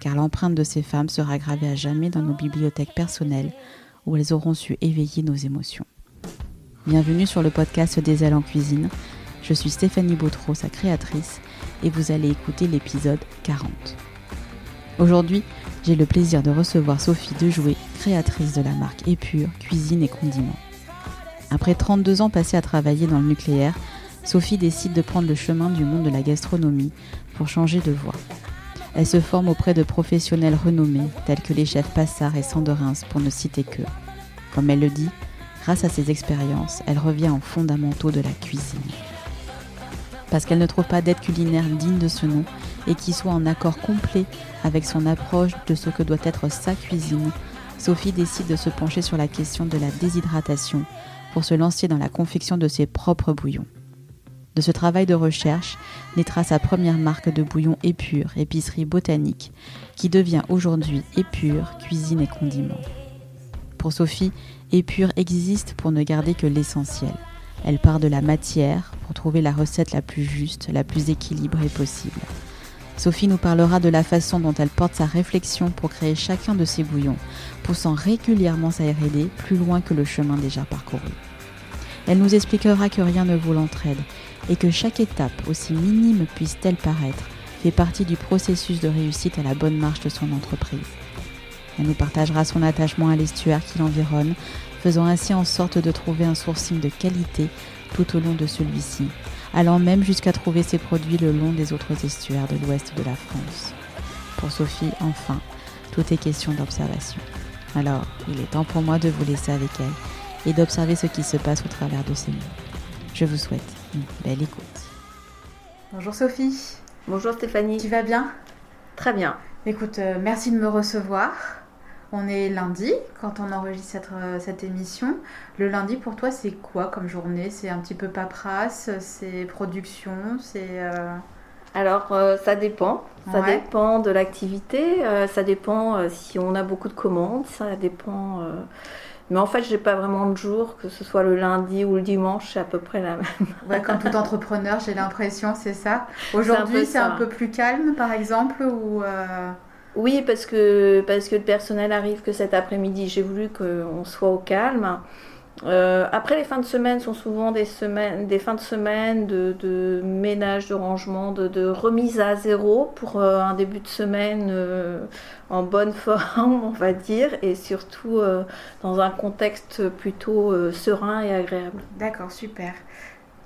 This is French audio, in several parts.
car l'empreinte de ces femmes sera gravée à jamais dans nos bibliothèques personnelles, où elles auront su éveiller nos émotions. Bienvenue sur le podcast Des ailes en cuisine. Je suis Stéphanie Bautreau, sa créatrice, et vous allez écouter l'épisode 40. Aujourd'hui, j'ai le plaisir de recevoir Sophie Dejouet, créatrice de la marque Épure, Cuisine et Condiments. Après 32 ans passés à travailler dans le nucléaire, Sophie décide de prendre le chemin du monde de la gastronomie pour changer de voie. Elle se forme auprès de professionnels renommés tels que les chefs Passard et Sandorins pour ne citer que. Comme elle le dit, grâce à ses expériences, elle revient aux fondamentaux de la cuisine. Parce qu'elle ne trouve pas d'aide culinaire digne de ce nom et qui soit en accord complet avec son approche de ce que doit être sa cuisine, Sophie décide de se pencher sur la question de la déshydratation pour se lancer dans la confection de ses propres bouillons. De ce travail de recherche naîtra sa première marque de bouillon épure, épicerie botanique, qui devient aujourd'hui épure, cuisine et condiments. Pour Sophie, épure existe pour ne garder que l'essentiel. Elle part de la matière pour trouver la recette la plus juste, la plus équilibrée possible. Sophie nous parlera de la façon dont elle porte sa réflexion pour créer chacun de ses bouillons, poussant régulièrement sa R&D plus loin que le chemin déjà parcouru. Elle nous expliquera que rien ne vaut l'entraide et que chaque étape, aussi minime puisse-t-elle paraître, fait partie du processus de réussite à la bonne marche de son entreprise. Elle nous partagera son attachement à l'estuaire qui l'environne, faisant ainsi en sorte de trouver un sourcing de qualité tout au long de celui-ci, allant même jusqu'à trouver ses produits le long des autres estuaires de l'ouest de la France. Pour Sophie, enfin, tout est question d'observation. Alors, il est temps pour moi de vous laisser avec elle et d'observer ce qui se passe au travers de ces mots. Je vous souhaite belle écoute. Bonjour Sophie. Bonjour Stéphanie. Tu vas bien? Très bien. Écoute, euh, merci de me recevoir. On est lundi quand on enregistre euh, cette, émission. Le lundi pour toi c'est quoi comme journée? C'est un petit peu paperasse, c'est production, c'est... Euh, Alors euh, ça dépend. Ça dépend de l'activité, ça dépend si on a beaucoup de commandes, ça dépend... Mais en fait, j'ai pas vraiment de jour, que ce soit le lundi ou le dimanche, c'est à peu près la même. Ouais, comme tout entrepreneur, j'ai l'impression, c'est ça. Aujourd'hui, c'est un, peu plus calme, par exemple, ou oui, parce que, parce que le personnel arrive que cet après-midi. J'ai voulu qu'on soit au calme. Euh, après, les fins de semaine sont souvent des, semaines, des fins de semaine de, ménage, de rangement, de, remise à zéro pour euh, un début de semaine euh, en bonne forme, on va dire, et surtout dans un contexte plutôt serein et agréable. D'accord, super.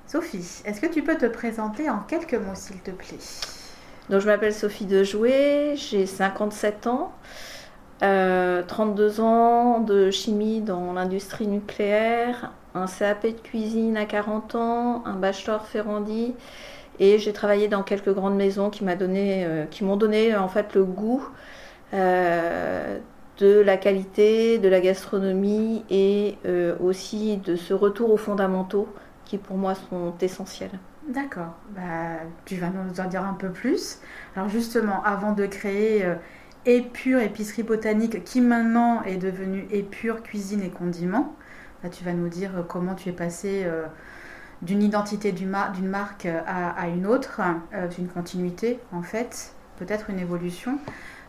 Sophie, est-ce que tu peux te présenter en quelques mots, s'il te plaît? Donc je m'appelle Sophie Dejouet, j'ai 57 ans, 32 euh, ans de chimie dans l'industrie nucléaire, un CAP de cuisine à 40 ans, un bachelor Ferrandi et j'ai travaillé dans quelques grandes maisons qui m'ont donné, euh, m'ont donné en fait le goût euh, de la qualité, de la gastronomie et aussi de ce retour aux fondamentaux qui pour moi sont essentiels. D'accord, bah, tu vas nous en dire un peu plus. Alors justement, avant de créer Épure Épicerie Botanique, qui maintenant est devenue Épure Cuisine et Condiments, bah, tu vas nous dire euh, comment tu es passé euh, d'une identité d'une marque à, une autre, une continuité en fait, peut-être une évolution.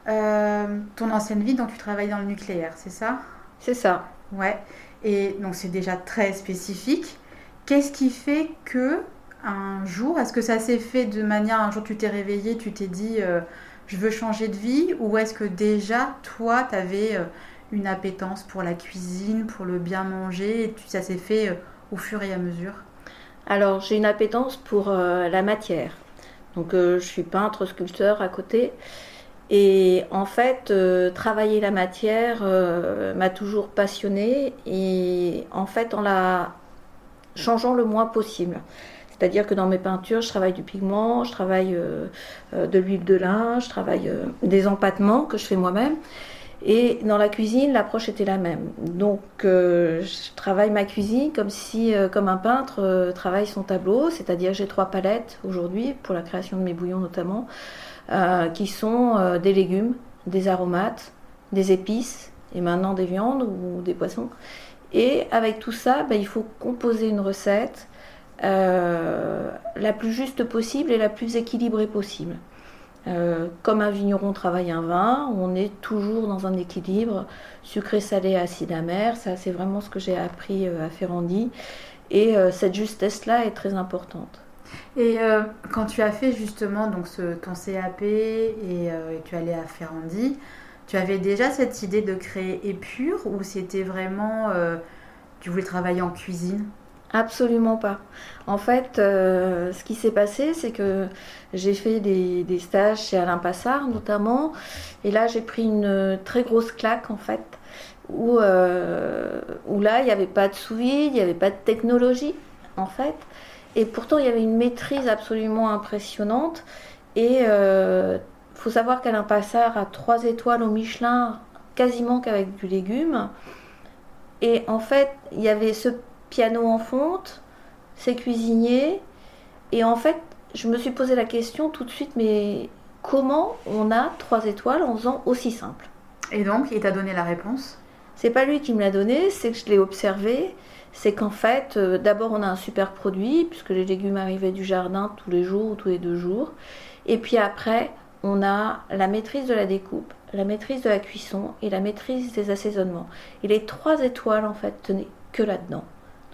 ton ancienne vie, donc tu travailles dans le nucléaire, c'est ça? C'est ça. Ouais, et donc c'est déjà très spécifique. Qu'est-ce qui fait que un jour Est-ce que ça s'est fait de manière, un jour tu t'es réveillé, tu t'es dit euh, je veux changer de vie Ou est-ce que déjà, toi, tu avais euh, une appétence pour la cuisine, pour le bien manger et Ça s'est fait au fur et à mesure? Alors, j'ai une appétence pour la matière. Donc, je suis peintre, sculpteur à côté. Et en fait, travailler la matière m'a toujours passionnée et en fait, en la changeant le moins possible. C'est-à-dire que dans mes peintures, je travaille du pigment, je travaille euh, euh, de l'huile de lin, je travaille euh, des empattements que je fais moi-même. Et dans la cuisine, l'approche était la même. Donc, je travaille ma cuisine comme si, comme un peintre travaille son tableau, c'est-à-dire j'ai trois palettes aujourd'hui pour la création de mes bouillons notamment, qui sont des légumes, des aromates, des épices et maintenant des viandes ou des poissons. Et avec tout ça, ben, il faut composer une recette euh, la plus juste possible et la plus équilibrée possible. Euh, comme un vigneron travaille un vin, on est toujours dans un équilibre sucré, salé, acide, amer. Ça, c'est vraiment ce que j'ai appris euh, à Ferrandi. Et cette justesse-là est très importante. Et quand tu as fait justement donc ce, ton CAP et, et tu allais à Ferrandi, tu avais déjà cette idée de créer Épure ou c'était vraiment tu voulais travailler en cuisine? Absolument pas. En fait, euh, ce qui s'est passé, c'est que j'ai fait des, stages chez Alain Passard notamment, et là j'ai pris une très grosse claque en fait, où, euh, là il n'y avait pas de sous-vide, il n'y avait pas de technologie en fait, et pourtant il y avait une maîtrise absolument impressionnante. Et il euh, faut savoir qu'Alain Passard a trois étoiles au Michelin, quasiment qu'avec du légume. Et en fait, il y avait ce piano en fonte, c'est cuisinier. Et en fait, je me suis posé la question tout de suite, mais comment on a trois étoiles en faisant aussi simple? Et donc, il t'a donné la réponse? C'est pas lui qui me l'a donné, c'est que je l'ai observé. C'est qu'en fait, euh, d'abord, on a un super produit, puisque les légumes arrivaient du jardin tous les jours ou tous les deux jours. Et puis après, on a la maîtrise de la découpe, la maîtrise de la cuisson et la maîtrise des assaisonnements. Et les trois étoiles, en fait, tenaient que là-dedans.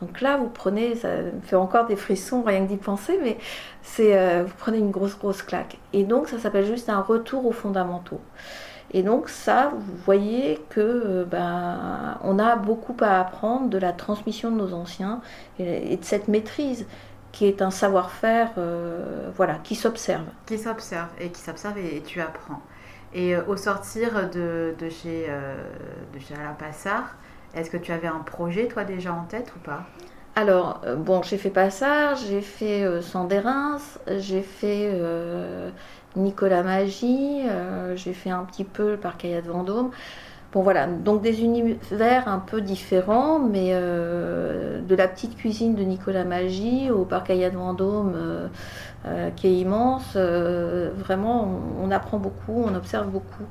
Donc là, vous prenez, ça me fait encore des frissons rien que d'y penser, mais c'est, euh, vous prenez une grosse, grosse claque. Et donc, ça s'appelle juste un retour aux fondamentaux. Et donc ça, vous voyez que euh, ben, on a beaucoup à apprendre de la transmission de nos anciens et, de cette maîtrise qui est un savoir-faire, euh, voilà, qui s'observe. Qui s'observe et qui s'observe et, tu apprends. Et au sortir de, de chez, chez Alain Passard, est-ce que tu avais un projet, toi, déjà en tête ou pas? Alors, euh, bon, j'ai fait Passard, j'ai fait euh, j'ai fait euh, Nicolas Magie, j'ai fait un petit peu le Parc de Vendôme. Bon voilà, donc des univers un peu différents, mais de la petite cuisine de Nicolas Magie au Parc de Vendôme, qui est immense, vraiment on, apprend beaucoup, on observe beaucoup.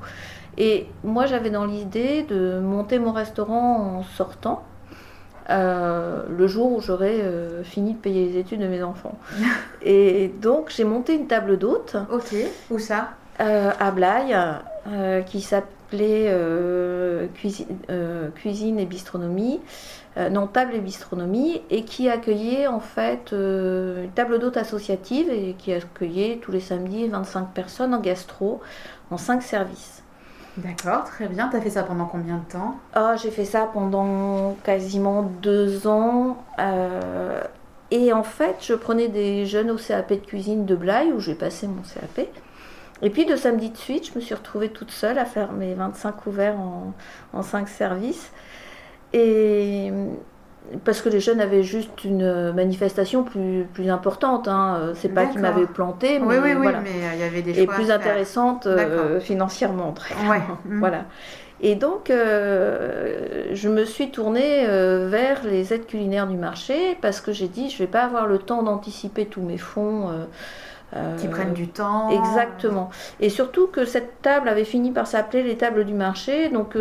Et moi, j'avais dans l'idée de monter mon restaurant en sortant. Euh, le jour où j'aurais euh, fini de payer les études de mes enfants. et donc j'ai monté une table d'hôte. Ok, où ça? euh, À Blaye, qui s'appelait cuisine, cuisine, et bistronomie. non, table et bistronomie, et qui accueillait en fait une table d'hôte associative et qui accueillait tous les samedis 25 personnes en gastro, en 5 services. D'accord, très bien. Tu as fait ça pendant combien de temps? Oh, J'ai fait ça pendant quasiment deux ans. Euh, et en fait, je prenais des jeunes au CAP de cuisine de Blaye, où j'ai passé mon CAP. Et puis de samedi de suite, je me suis retrouvée toute seule à faire mes 25 couverts en, en 5 services. Et parce que les jeunes avaient juste une manifestation plus, plus importante. Hein. C'est pas qu'ils m'avaient planté, mais, oui, oui, mais euh, il y avait des et plus intéressante euh, financièrement, très mmh. Voilà. Et donc, euh, je me suis tournée vers les aides culinaires du marché parce que j'ai dit, je vais pas avoir le temps d'anticiper tous mes fonds. qui prennent du temps. Exactement. Et surtout que cette table avait fini par s'appeler les tables du marché, donc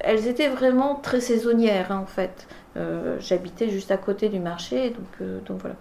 elles étaient vraiment très saisonnières hein, en fait. Euh, j'habitais juste à côté du marché, donc, euh, donc voilà.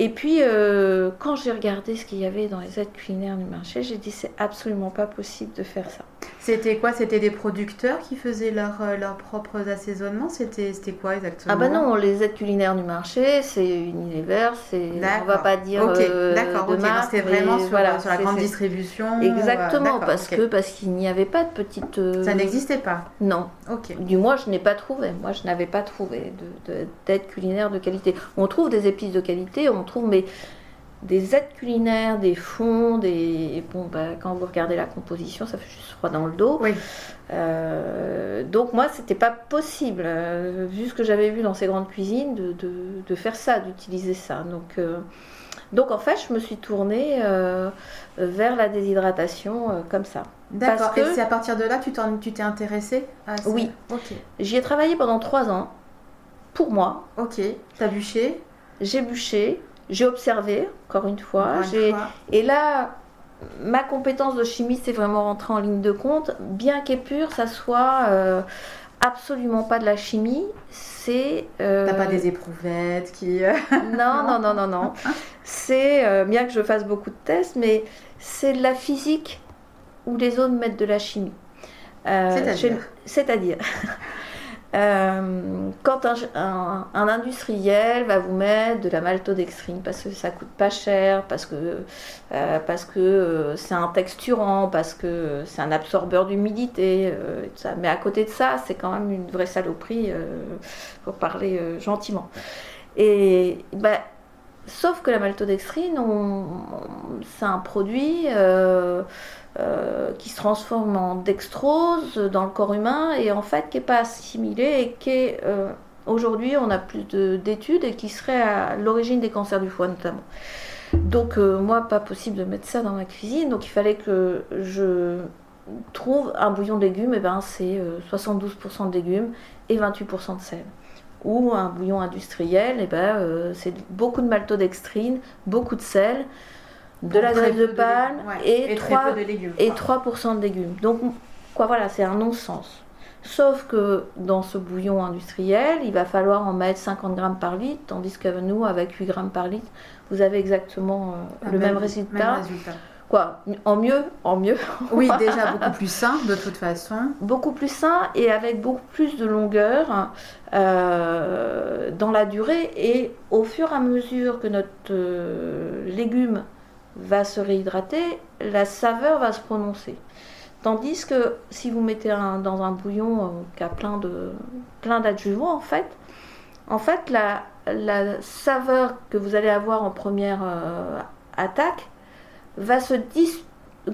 Et puis, euh, quand j'ai regardé ce qu'il y avait dans les aides culinaires du marché, j'ai dit c'est absolument pas possible de faire ça. C'était quoi? C'était des producteurs qui faisaient leurs euh, leurs propres assaisonnements? C'était quoi exactement? Ah bah non, les aides culinaires du marché, c'est Unilever, c'est on va pas dire euh, de marque, c'est vraiment sur, voilà, sur la grande distribution. Exactement, parce que parce qu'il n'y avait pas de petite. Ça n'existait pas? Non. Ok. Du moins, je n'ai pas trouvé. Moi, je n'avais pas trouvé d'aide de, culinaire de qualité. On trouve des épices de qualité, on trouve mais des aides culinaires, des fonds, des bon bah, quand vous regardez la composition, ça fait juste froid dans le dos. Oui. Euh, donc moi, c'était pas possible, euh, vu ce que j'avais vu dans ces grandes cuisines, de, de, faire ça, d'utiliser ça. Donc euh, donc en fait, je me suis tournée vers la déshydratation comme ça. D'accord. Et c'est à partir de là que tu t'es intéressée à ça? Oui. Ok. J'y ai travaillé pendant trois ans. Pour moi. Ok. T'as bûché? J'ai bûché. J'ai observé, encore une fois. Et là, ma compétence de chimie, c'est vraiment rentré en ligne de compte. Bien qu'épure, ça soit euh, absolument pas de la chimie. C'est. Euh... T'as pas des éprouvettes qui. Euh, non, non, non, non, non. c'est, euh, bien que je fasse beaucoup de tests, mais c'est de la physique où les autres mettent de la chimie. C'est-à-dire? C'est-à-dire. Euh, quand un, industriel va vous mettre de la maltodextrine parce que ça coûte pas cher, parce que euh, parce que euh, c'est un texturant, parce que c'est un absorbeur d'humidité, mais à côté de ça, c'est quand même une vraie saloperie pour parler gentiment. Et bah, sauf que la maltodextrine, c'est un produit euh, qui se transforme en dextrose dans le corps humain et en fait qui n'est pas assimilé et qui est euh, aujourd'hui on a plus d'études et qui serait à l'origine des cancers du foie notamment. Donc euh, moi pas possible de mettre ça dans ma cuisine. Donc il fallait que je trouve un bouillon de légumes et eh ben c'est 72% de légumes et 28% de sel. Ou un bouillon industriel et eh ben c'est beaucoup de maltodextrine, beaucoup de sel de la graisse de palme et, 3, de légumes, et 3% de légumes. Donc, quoi, voilà, c'est un non-sens. Sauf que dans ce bouillon industriel, il va falloir en mettre 50 grammes par litre, tandis que nous, avec 8 grammes par litre, vous avez exactement euh, le même, résultat. Quoi En mieux En mieux Oui, déjà beaucoup plus sain de toute façon. Beaucoup plus sain et avec beaucoup plus de longueur euh, dans la durée. Et au fur et à mesure que notre euh, légume va se réhydrater, la saveur va se prononcer. Tandis que si vous mettez dans un bouillon euh, qui a plein de plein d'adjuvants en fait, en fait la, la, saveur que vous allez avoir en première euh, attaque va se,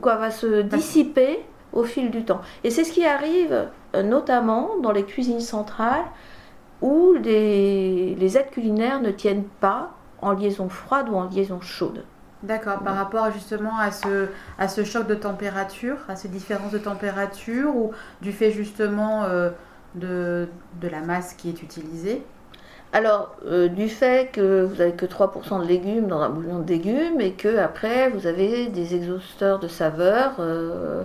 quoi, va se dissiper au fil du temps. Et c'est ce qui arrive euh, notamment dans les cuisines centrales où les, les aides culinaires ne tiennent pas en liaison froide ou en liaison chaude. D'accord, par rapport justement à ce, à ce choc de température, à ces différences de température ou du fait justement euh, de, de, la masse qui est utilisée? Alors, euh, du fait que vous n'avez que 3% de légumes dans un bouillon de légumes et que après vous avez des exhausteurs de saveur euh,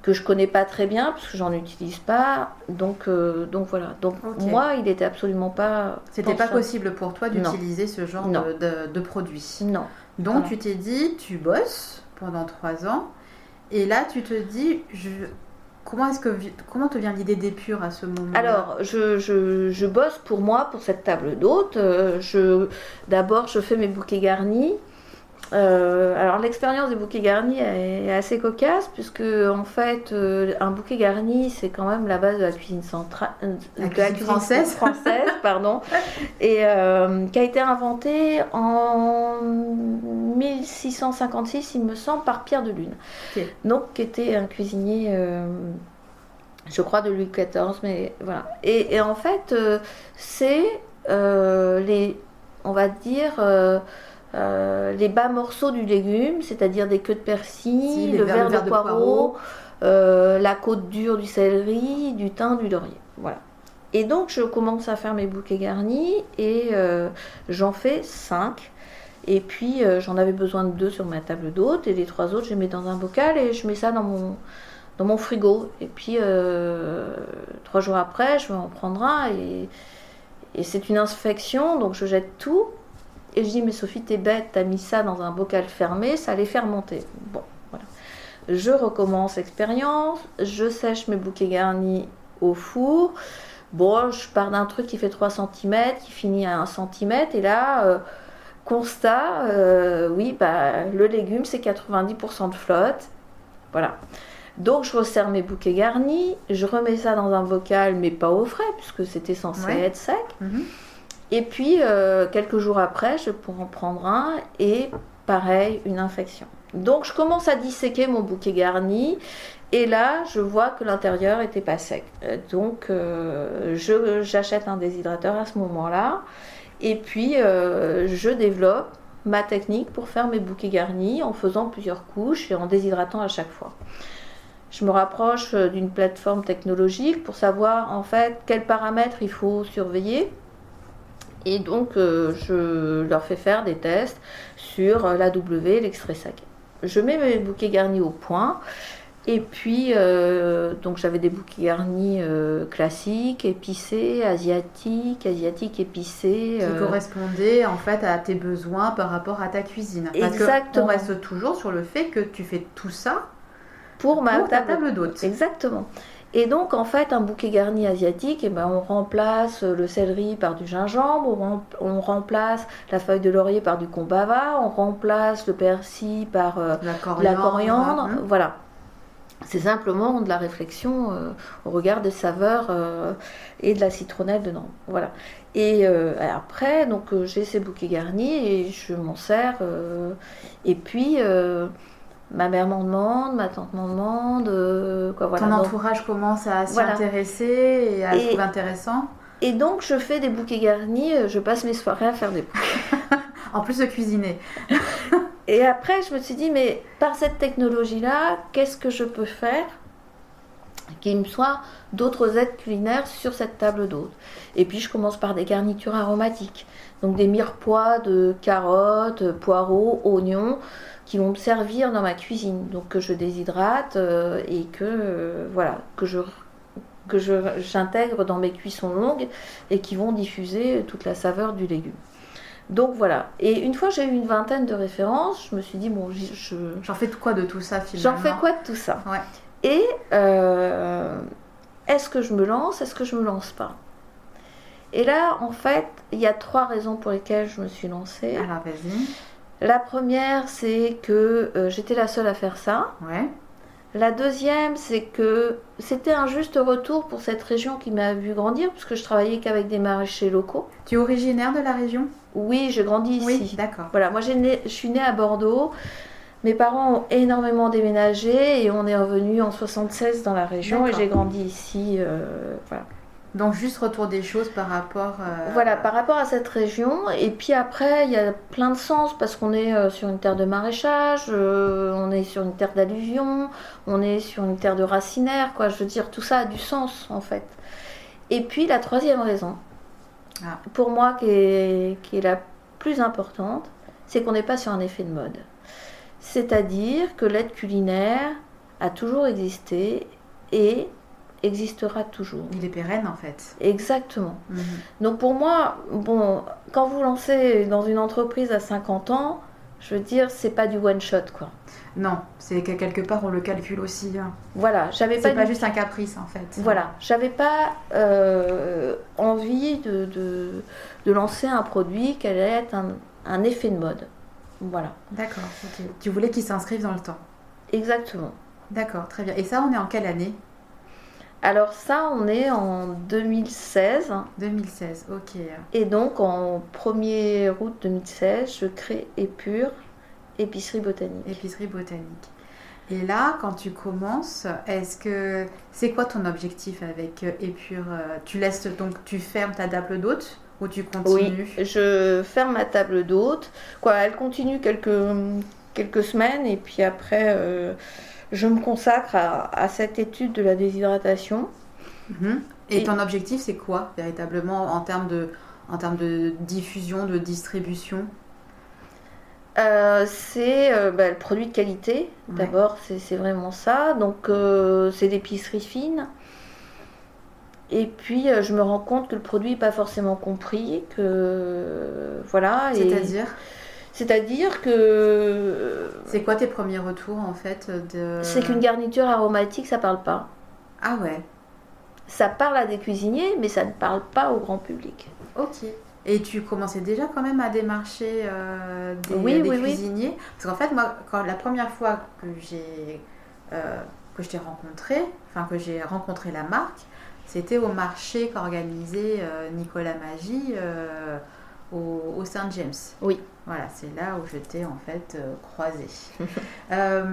que je connais pas très bien parce que j'en utilise pas. Donc, donc voilà. Donc moi, il n'était absolument pas. C'était pas possible pour toi d'utiliser ce genre de, de, de produit? Non. Donc tu t'es dit, tu bosses pendant trois ans, et là tu te dis, je... comment est-ce que comment te vient l'idée d'épure à ce moment Alors je, je, bosse pour moi pour cette table d'hôte. Euh, je d'abord je fais mes bouquets garnis. Euh, alors l'expérience des bouquets garnis est assez cocasse puisque en fait euh, un bouquet garni c'est quand même la base de la cuisine centrale, euh, la, cuisine française, française pardon, et qui a été inventé en 1656 il me semble par Pierre de Lune, donc qui était un cuisinier je crois de Louis XIV, mais voilà. Et, et en fait, c'est les, on va dire, euh, les bas morceaux du légume, c'est-à-dire des queues de persil, le verre de, poireau, euh, la côte dure du céleri, du thym, du laurier. Voilà. Et donc je commence à faire mes bouquets garnis et euh, j'en fais 5. Et puis j'en avais besoin de deux sur ma table d'hôte et les trois autres je les mets dans un bocal et je mets ça dans mon, dans mon frigo. Et puis trois jours après je vais en prendre un et, et c'est une infection donc je jette tout Et je dis, mais Sophie, t'es bête, t'as mis ça dans un bocal fermé, ça allait fermenter. Bon, voilà. Je recommence l'expérience, je sèche mes bouquets garnis au four. Bon, je pars d'un truc qui fait 3 cm, qui finit à 1 cm, et là, euh, constat, euh, oui, bah, le légume, c'est 90% de flotte. Voilà. Donc je resserre mes bouquets garnis, je remets ça dans un bocal, mais pas au frais, puisque c'était censé être sec. Mhm. Et puis, euh, quelques jours après, je pourrais en prendre un, et pareil, une infection. Donc je commence à disséquer mon bouquet garni, et là, je vois que l'intérieur était pas sec. Euh, donc euh, j'achète un déshydrateur à ce moment-là, et puis je développe ma technique pour faire mes bouquets garnis en faisant plusieurs couches et en déshydratant à chaque fois je me rapproche d'une plateforme technologique pour savoir en fait quels paramètres il faut surveiller. Et donc, euh, je leur fais faire des tests sur euh, la W, l'extrait sec. Je mets mes bouquets garnis au point. Et puis, donc j'avais des bouquets garnis classiques, épicés, asiatiques, asiatiques épicés. Qui correspondaient en fait à tes besoins par rapport à ta cuisine. Parce Exactement. on reste toujours sur le fait que tu fais tout ça pour ma table, d'hôte. Exactement. Et donc, en fait, un bouquet garni asiatique, eh ben, on remplace le céleri par du gingembre, on, remplace la feuille de laurier par du combava, on remplace le persil par euh, la coriandre. Hein. Voilà. C'est simplement de la réflexion euh, au regard des saveurs euh, et de la citronnelle dedans. Voilà. Et après, donc j'ai ces bouquets garnis et je m'en sers. et puis ma mère m'en demande, ma tante m'en demande. Euh, quoi, voilà. Ton entourage commence à s'y intéresser et à le trouver intéressant. Et donc je fais des bouquets garnis, euh, je passe mes soirées à faire des bouquets. en plus de cuisiner. et après je me suis dit, mais par cette technologie-là, qu'est-ce que je peux faire qui me soit d'autres aides culinaires sur cette table d'hôte. Et puis je commence par des garnitures aromatiques, donc des mirepoix de carottes, poireaux, oignons, qui vont me servir dans ma cuisine. Donc que je déshydrate euh, et que euh, voilà que je que j'intègre dans mes cuissons longues et qui vont diffuser toute la saveur du légume. Donc voilà. Et une fois j'ai eu une vingtaine de références, je me suis dit bon, je j'en fais quoi de tout ça finalement? J'en fais quoi de tout ça? Et euh, est-ce que je me lance Est-ce que je me lance pas? Et là, en fait, il y a trois raisons pour lesquelles je me suis lancée. Alors vas-y. La première, c'est que euh, j'étais la seule à faire ça. Ouais. La deuxième, c'est que c'était un juste retour pour cette région qui m'a vu grandir, puisque je travaillais qu'avec des maraîchers locaux. Tu es originaire de la région? Oui, j'ai grandi ici. Oui, d'accord. Voilà, moi je suis née à Bordeaux. Mes parents ont énormément déménagé et on est revenu en 76 dans la région et j'ai grandi ici. Euh, voilà. Donc juste retour des choses par rapport... Euh, voilà, par rapport à cette région. Et puis après, il y a plein de sens parce qu'on est euh, sur une terre de maraîchage, euh, on est sur une terre d'alluvion, on est sur une terre de racinaire, quoi. Je veux dire, tout ça a du sens en fait. Et puis la troisième raison, ah. pour moi qui est, qui est la plus importante, c'est qu'on n'est pas sur un effet de mode. C'est-à-dire que l'aide culinaire a toujours existé et existera toujours. Il est pérenne en fait. Exactement. Mhm. Donc pour moi, bon, quand vous lancez dans une entreprise à 50 ans, je veux dire, c'est pas du one shot quoi. Non, c'est que quelque part on le calcule aussi. Hein. Voilà, j'avais pas. C'est pas juste un caprice en fait. Voilà, j'avais pas euh, envie de, de, lancer un produit qui allait être un, un effet de mode. Voilà. D'accord. Tu voulais qu'il s'inscrive dans le temps. Exactement. D'accord, très bien. Et ça, on est en quelle année? Alors ça, on est en 2016. 2016, ok. Et donc en 1er août 2016, je crée Épure, épicerie botanique. Épicerie botanique. Et là, quand tu commences, est-ce que c'est quoi ton objectif avec euh, Épure Tu laisses donc tu fermes ta table d'hôte ou tu continues? Oui, je ferme ma table d'hôte. Quoi, elle continue quelques quelques semaines et puis après. Euh, je me consacre à, cette étude de la déshydratation. Mhm. Et, ton objectif, c'est quoi véritablement en termes de, en termes de diffusion, de distribution? Euh, c'est euh, bah, le produit de qualité. D'abord, c'est vraiment ça. Donc, euh, c'est l'épicerie fine. et puis je me rends compte que le produit n'est pas forcément compris, que voilà. C'est-à-dire? C'est-à-dire que. C'est quoi tes premiers retours en fait de... C'est qu'une garniture aromatique, ça parle pas. Ah ouais. Ça parle à des cuisiniers, mais ça ne parle pas au grand public. Ok. Et tu commençais déjà quand même à démarcher euh, des, cuisiniers? Parce qu'en fait, moi, quand, la première fois que j'ai euh, que je t'ai rencontré, enfin que j'ai rencontré la marque, c'était au marché qu'organisait euh, Nicolas Magie au, au Saint James. Oui. Voilà, c'est là où je t'ai en fait euh, croisé. Euh,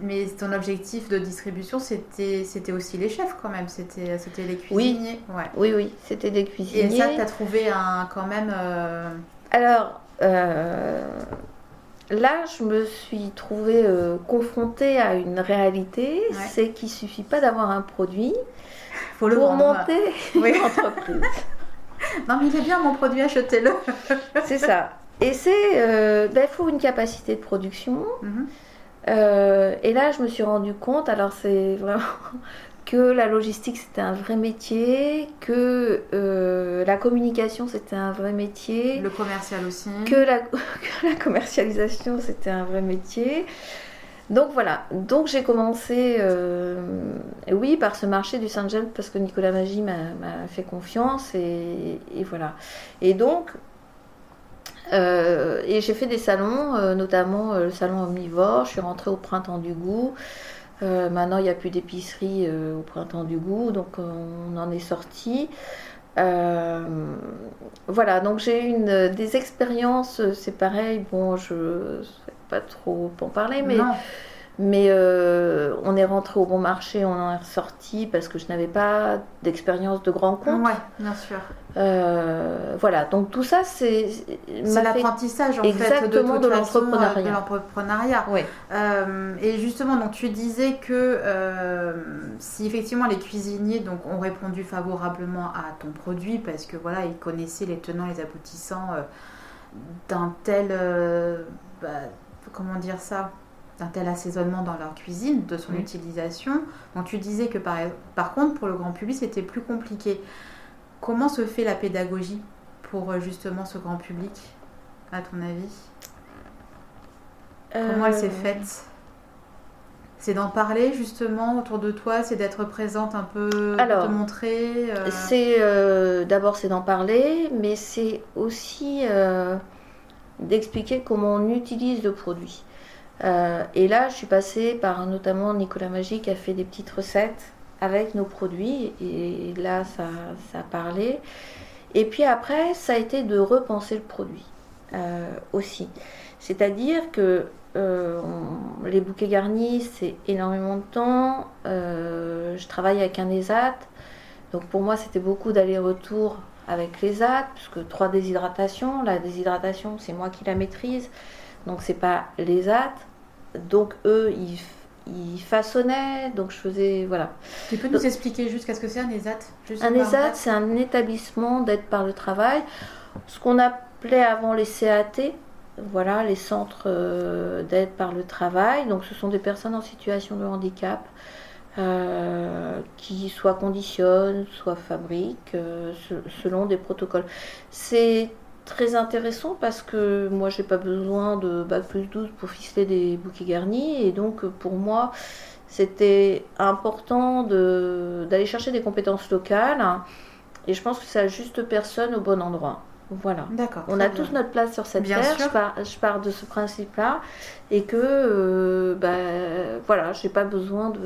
mais ton objectif de distribution, c'était, c'était aussi les chefs quand même, c'était, c'était les cuisiniers. Oui, oui, oui, c'était des cuisiniers. Et ça, tu as trouvé un, quand même... Euh, Alors, là, je me suis trouvée confrontée à une réalité, c'est qu'il suffit pas d'avoir un produit Faut le pour monter une entreprise. non mais il est bien mon produit, achetez-le. c'est ça. Et c'est, il euh, ben, faut une capacité de production. Mhm. Euh, et là, je me suis rendu compte, alors c'est vraiment que la logistique c'était un vrai métier, que euh, la communication c'était un vrai métier. Le commercial aussi. Que la, que la commercialisation c'était un vrai métier. Donc voilà, donc j'ai commencé, oui, par ce marché du Saint-Gel parce que Nicolas Magie m'a fait confiance et, voilà. Et donc euh, et j'ai fait des salons, euh, notamment euh, le salon omnivore. Je suis rentrée au printemps du goût. maintenant, il n'y a plus d'épicerie au printemps du goût, donc on en est sorti. voilà, donc j'ai une des expériences, c'est pareil. Bon, je pas trop en parler, mais mais euh, on est rentré au bon marché, on en est ressorti parce que je n'avais pas d'expérience de grand compte. Oui, bien sûr. Euh, voilà, donc tout ça, c'est. C'est l'apprentissage en fait de, de l'entrepreneuriat. Oui. Euh, et justement, donc tu disais que si effectivement les cuisiniers donc, ont répondu favorablement à ton produit parce que voilà, ils connaissaient les tenants, les aboutissants d'un tel. Bah, comment dire ça d'un tel assaisonnement dans leur cuisine, de son utilisation. Donc tu disais que par, par contre pour le grand public c'était plus compliqué. Comment se fait la pédagogie pour euh, justement ce grand public, à ton avis? Comment elle s'est euh. faite? C'est d'en parler justement autour de toi, c'est d'être présente un peu, Alors, te montrer. Euh. C'est d'abord c'est d'en parler, mais c'est aussi d'expliquer comment on utilise le produit. Euh, et là, je suis passée par notamment Nicolas Magie qui a fait des petites recettes avec nos produits. Et là, ça, ça a parlé. Et puis après, ça a été de repenser le produit euh, aussi. C'est-à-dire que euh, les bouquets garnis, c'est énormément de temps. je travaille avec un ESAT. Donc pour moi, c'était beaucoup d'aller-retour avec l'ESAT, puisque trois déshydratations. La déshydratation, c'est moi qui la maîtrise. Donc c'est pas l'ESAT. Donc eux, ils, façonnaient, donc je faisais, voilà. Tu peux nous expliquer juste qu'est-ce que c'est un ESAT Un ESAT, c'est un établissement d'aide par le travail, ce qu'on appelait avant les CAT, voilà, les centres euh, d'aide par le travail. Donc ce sont des personnes en situation de handicap. Euh, qui soit conditionnent, soit fabriquent, euh, selon des protocoles. C'est très intéressant parce que moi j'ai pas besoin de bac plus 12 pour ficeler des bouquets garnis et donc pour moi c'était important d'aller chercher des compétences locales et je pense que c'est la juste personne au bon endroit. Voilà. D'accord. On a tous notre place sur cette terre. Je pars, je pars, de ce principe-là et que euh, bah, voilà, j'ai pas besoin de,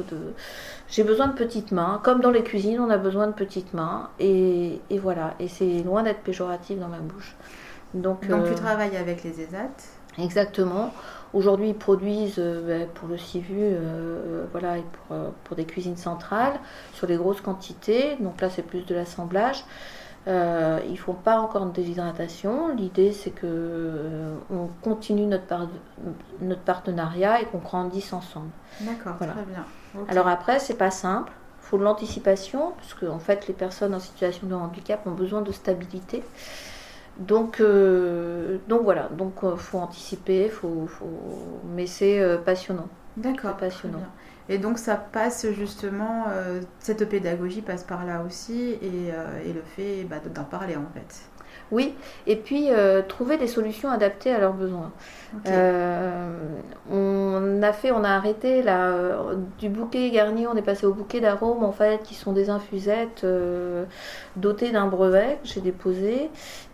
j'ai besoin de petites mains. Comme dans les cuisines, on a besoin de petites mains et, et voilà. Et c'est loin d'être péjoratif dans ma bouche. Donc, Donc tu euh, travailles avec les ESAT Exactement. Aujourd'hui, ils produisent euh, ben, pour le CIVU euh, voilà, et pour, pour, des cuisines centrales sur les grosses quantités. Donc là, c'est plus de l'assemblage. Euh, ils ne font pas encore de déshydratation. L'idée, c'est que on continue notre, notre partenariat et qu'on grandisse ensemble. D'accord, très bien. Alors après, c'est pas simple. Il faut de l'anticipation, parce que en fait, les personnes en situation de handicap ont besoin de stabilité. Donc, euh, donc voilà, donc euh, faut anticiper, faut, faut... mais c'est euh, passionnant. D'accord. Passionnant. Et donc ça passe justement, cette pédagogie passe par là aussi et, le fait bah, d'en parler en fait. Oui, et puis euh, trouver des solutions adaptées à leurs besoins. Euh, on a fait, on a arrêté là, euh, du bouquet garni, on est passé au bouquet d'arômes en fait, qui sont des infusettes dotées d'un brevet que j'ai déposé.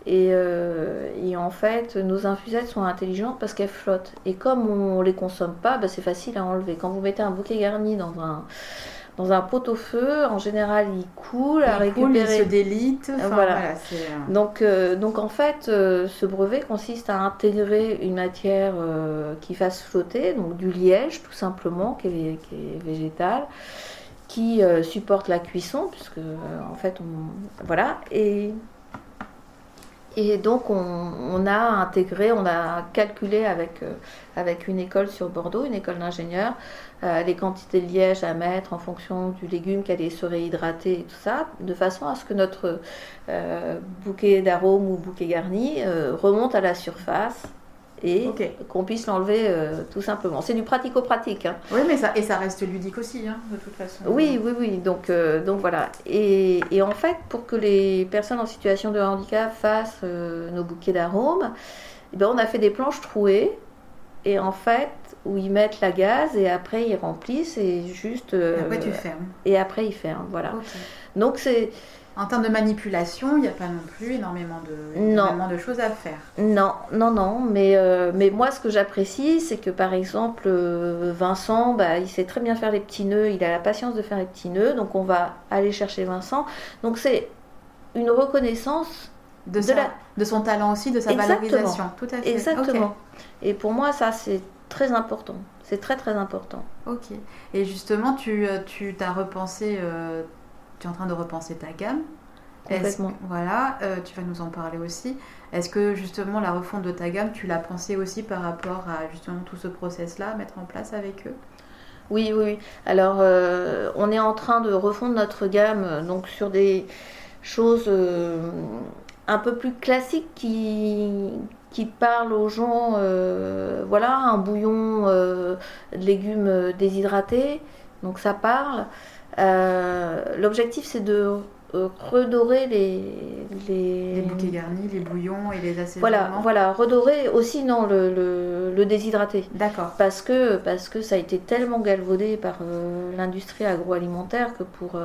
Et, et, en fait, nos infusettes sont intelligentes parce qu'elles flottent. Et comme on les consomme pas, bah, c'est facile à enlever. Quand vous mettez un bouquet garni dans un dans un pot-au-feu. En général, il coule à récupérer. il se délite. voilà. Euh, donc, euh, donc en fait, euh, ce brevet consiste à intégrer une matière qui fasse flotter, donc du liège tout simplement, qui est, qui est végétal, qui supporte la cuisson, puisque en fait, on, voilà, et et donc on, a intégré, on a calculé avec, avec une école sur Bordeaux, une école d'ingénieurs, euh, les quantités de liège à mettre en fonction du légume, qu'elle serait hydratée et tout ça, de façon à ce que notre euh, bouquet d'arômes ou bouquet garni euh, remonte à la surface et qu'on puisse l'enlever tout simplement. C'est du pratico-pratique. Hein. Oui, mais ça, et ça reste ludique aussi, hein, de toute façon. Oui, oui, oui. Donc, donc voilà. Et, et, en fait, pour que les personnes en situation de handicap fassent nos bouquets d'arômes, eh ben, on a fait des planches trouées. Et en fait, où ils mettent la gaz et après ils remplissent et juste. et après tu fermes. Et après ils ferment, voilà. Donc c'est. En termes de manipulation, il n'y a pas non plus énormément de, énormément de choses à faire. Non, non, non. Mais, euh, mais moi, ce que j'apprécie, c'est que par exemple, euh, Vincent, bah, il sait très bien faire les petits nœuds, il a la patience de faire les petits nœuds, donc on va aller chercher Vincent. Donc c'est une reconnaissance de, de, son talent aussi, de sa valorisation. Tout à fait. Exactement. Et pour moi, ça, c'est très important. C'est très très important. Ok. Et justement, tu euh, tu t'as repensé, euh, tu es en train de repenser ta gamme. Complètement. Voilà, euh, tu vas nous en parler aussi. Est-ce que justement la refonte de ta gamme, tu l'as pensé aussi par rapport à justement tout ce process-là, mettre en place avec eux? Oui, oui, Alors, on est en train de refondre notre gamme donc sur des choses un peu plus classiques qui, qui parle aux gens, euh, voilà, un bouillon euh, de légumes déshydratés, donc ça parle. Euh, l'objectif c'est de redorer les, les... bouquets garnis, les bouillons et les assaisonnements. Voilà, voilà, redorer aussi non le, le, déshydraté. D'accord. Parce que parce que ça a été tellement galvaudé par l'industrie agroalimentaire que pour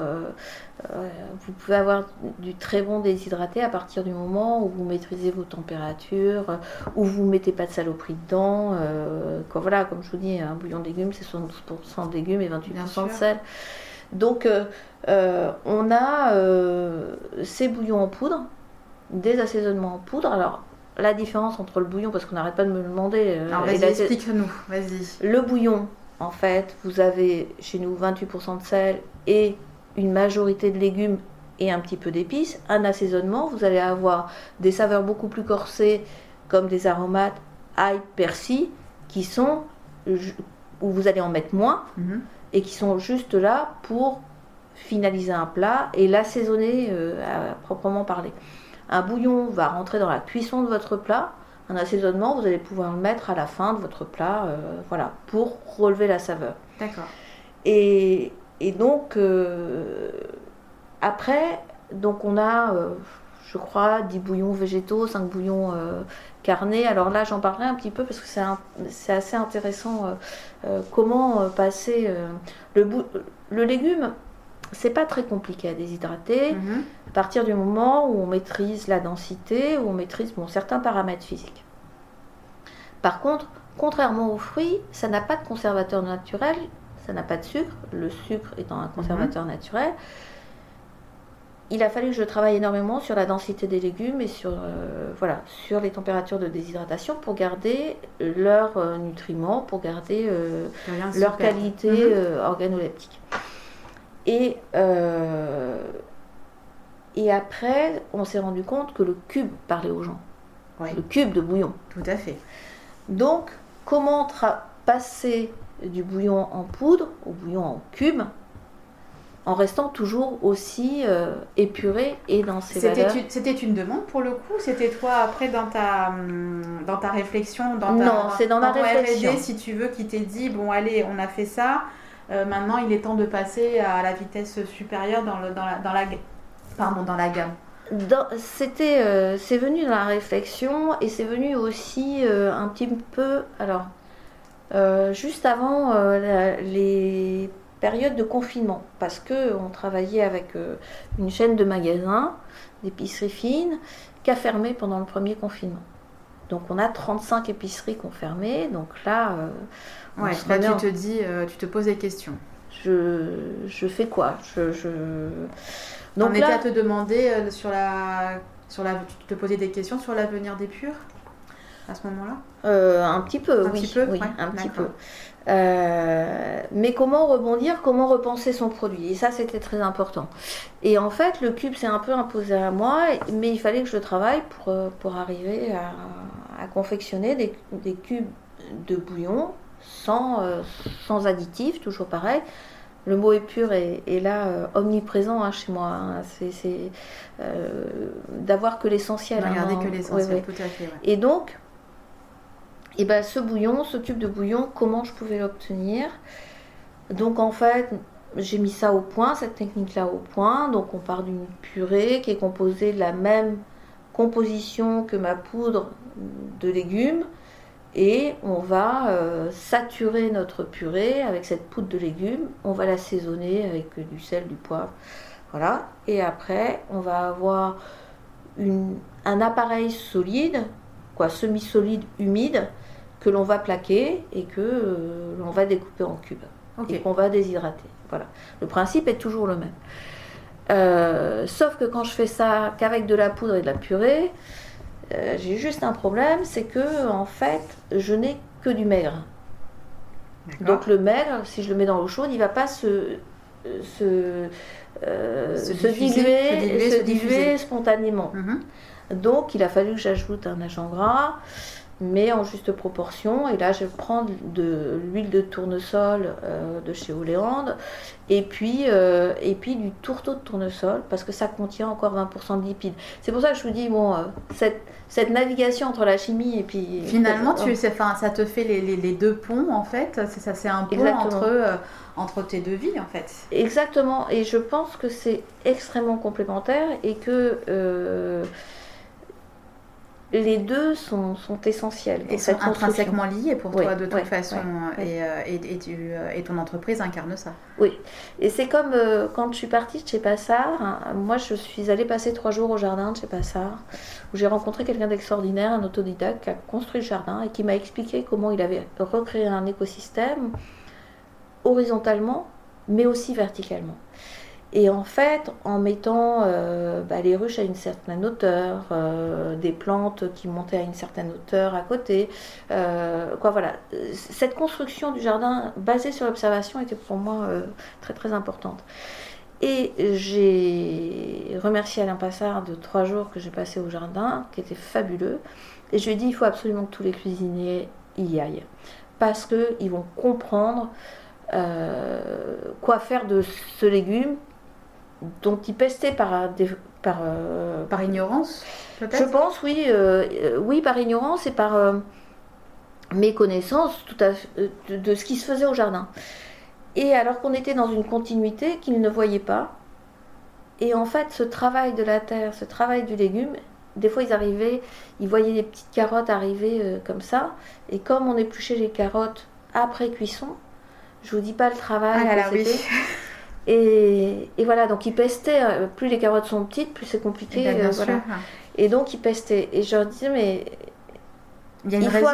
vous pouvez avoir du très bon déshydraté à partir du moment où vous maîtrisez vos températures, où vous mettez pas de saloperie dedans. voilà, comme je vous dis, un bouillon de légumes c'est 72% de légumes et 28% de sel. Donc, euh, euh, on a euh, ces bouillons en poudre, des assaisonnements en poudre. Alors, la différence entre le bouillon, parce qu'on n'arrête pas de me demander. Alors, vas-y, explique-nous, vas-y. Le bouillon, en fait, vous avez chez nous 28% de sel et une majorité de légumes et un petit peu d'épices. Un assaisonnement, vous allez avoir des saveurs beaucoup plus corsées, comme des aromates, ail, persil, qui sont où vous allez en mettre moins. Mhm et qui sont juste là pour finaliser un plat et l'assaisonner euh, à proprement parler. Un bouillon va rentrer dans la cuisson de votre plat. Un assaisonnement, vous allez pouvoir le mettre à la fin de votre plat, euh, voilà, pour relever la saveur. D'accord. Et, et, donc, euh, après, donc on a, je crois, 10 bouillons végétaux, 5 bouillons carnés. Alors là, j'en parlerai un petit peu parce que c'est assez intéressant euh, comment euh, passer euh, le, le légume c'est pas très compliqué à déshydrater mhm. à partir du moment où on maîtrise la densité, où on maîtrise bon, certains paramètres physiques. Par contre, contrairement aux fruits, ça n'a pas de conservateur naturel, ça n'a pas de sucre, le sucre étant un conservateur mhm. naturel il a fallu que je travaille énormément sur la densité des légumes et sur, euh, voilà, sur les températures de déshydratation pour garder leurs euh, nutriments, pour garder euh, leur qualité mhm. organoleptique. Et, et après, on s'est rendu compte que le cube parlait aux gens. Le cube de bouillon. Tout à fait. Donc, comment passer du bouillon en poudre au bouillon en cube en restant toujours aussi euh, épuré et dans ses valeurs. C'était une demande pour le coup C'était toi après dans ta, hum, dans ta réflexion dans Non, c'est dans, la réflexion. si tu veux, qui t'ait dit, bon allez, on a fait ça, maintenant il est temps de passer à la vitesse supérieure dans, le, dans, la, dans, la, pardon, dans la gamme c'était c'est venu dans la réflexion et c'est venu aussi un petit peu alors juste avant les périodes de confinement parce que on travaillait avec une chaîne de magasins d'épicerie fine qui a fermé pendant le premier confinement. Donc on a 35 épiceries qui ont fermé. Donc là, euh, ouais, là tu te dis, euh, tu te poses des questions. Je, je fais quoi? Je, je... Donc on était à te demander euh, sur la, sur la, tu te posais des questions sur l'avenir des purs à ce moment-là? Un petit peu, un oui, petit peu, oui, un petit peu. Euh, mais comment rebondir, comment repenser son produit? Et ça, c'était très important. Et en fait, le cube s'est un peu imposé à moi, mais il fallait que je travaille pour, euh, pour arriver à, confectionner des, des, cubes de bouillon sans, euh, sans additifs, toujours pareil. Le mot est, est là, omniprésent hein, chez moi. Hein. C'est d'avoir que l'essentiel. Regarder hein. que l'essentiel, tout à fait. Et donc, et ben ce bouillon, ce tube de bouillon, comment je pouvais l'obtenir? Donc en fait, j'ai mis ça au point, cette technique-là au point. Donc on part d'une purée qui est composée de la même composition que ma poudre de légumes. Et on va euh, saturer notre purée avec cette poudre de légumes. On va l'assaisonner avec du sel, du poivre. Voilà. Et après, on va avoir un appareil solide, quoi, semi-solide, humide, que l'on va plaquer et que euh, l'on va découper en cubes et qu'on va déshydrater. Voilà. Le principe est toujours le même. Euh, sauf que quand je fais ça qu'avec de la poudre et de la purée, euh, j'ai juste un problème, c'est que en fait, je n'ai que du maigre. Donc le maigre, si je le mets dans l'eau chaude, il ne va pas se, se, se, diluer, se, diluer spontanément. Mhm. Donc il a fallu que j'ajoute un agent gras mais en juste proportion. Et là, je vais prendre de l'huile de tournesol euh, de chez Oléande et puis, euh, et puis du tourteau de tournesol parce que ça contient encore 20% de lipides. C'est pour ça que je vous dis, bon, euh, cette, cette, navigation entre la chimie et puis. Finalement, tu, enfin, ça te fait les, les, deux ponts en fait. C'est ça, c'est un pont entre, entre tes deux vies en fait. Exactement. Et je pense que c'est extrêmement complémentaire et que les deux sont, essentiels. Et sont intrinsèquement liés pour toi de toute façon. et, euh, euh, et, ton entreprise incarne ça. Oui. Et c'est comme euh, quand je suis partie de chez Passard. Hein, moi, je suis allée passer trois jours au jardin de chez Passard, où j'ai rencontré quelqu'un d'extraordinaire, un autodidacte qui a construit le jardin et qui m'a expliqué comment il avait recréé un écosystème horizontalement, mais aussi verticalement. Et en fait, en mettant euh, bah, les ruches à une certaine hauteur, euh, des plantes qui montaient à une certaine hauteur à côté, euh, quoi voilà. Cette construction du jardin basée sur l'observation était pour moi très très importante. Et j'ai remercié Alain Passard de trois jours que j'ai passé au jardin, qui était fabuleux. Et je lui ai dit il faut absolument que tous les cuisiniers y aillent, parce qu'ils vont comprendre quoi faire de ce légume dont il pestait par, par, euh, par ignorance, Je pense, oui, euh, oui, par ignorance et par euh, méconnaissance tout à, de, de, ce qui se faisait au jardin. Et alors qu'on était dans une continuité qu'il ne voyait pas. Et en fait, ce travail de la terre, ce travail du légume, des fois ils arrivaient, ils voyaient des petites carottes arriver comme ça. Et comme on épluchait les carottes après cuisson, je vous dis pas le travail ah que. Et, voilà, donc ils pestaient. Euh, plus les carottes sont petites, plus c'est compliqué. Et, euh, et donc ils pestaient. Et je leur disais, mais il, il, faut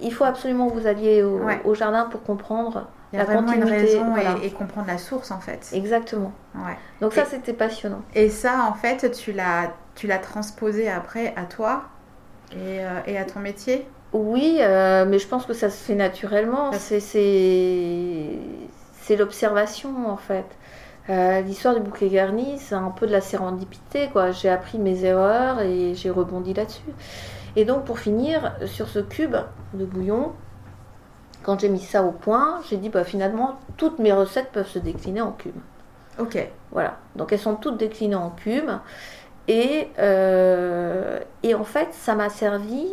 il, faut absolument que vous alliez au, jardin pour comprendre il y a la vraiment continuité. Une raison et, comprendre la source en fait. Exactement. Ouais. Donc ça c'était passionnant. Et ça en fait tu l'as tu l'as transposé après à toi et, euh, et à ton métier? Oui, mais je pense que ça se fait naturellement. C'est c'est l'observation en fait. Euh, l'histoire du bouclier garni, c'est un peu de la sérendipité. quoi. J'ai appris mes erreurs et j'ai rebondi là-dessus. Et donc, pour finir, sur ce cube de bouillon, quand j'ai mis ça au point, j'ai dit bah, finalement, toutes mes recettes peuvent se décliner en cubes. Ok. Voilà. Donc, elles sont toutes déclinées en cubes. Et, euh, et en fait, ça m'a servi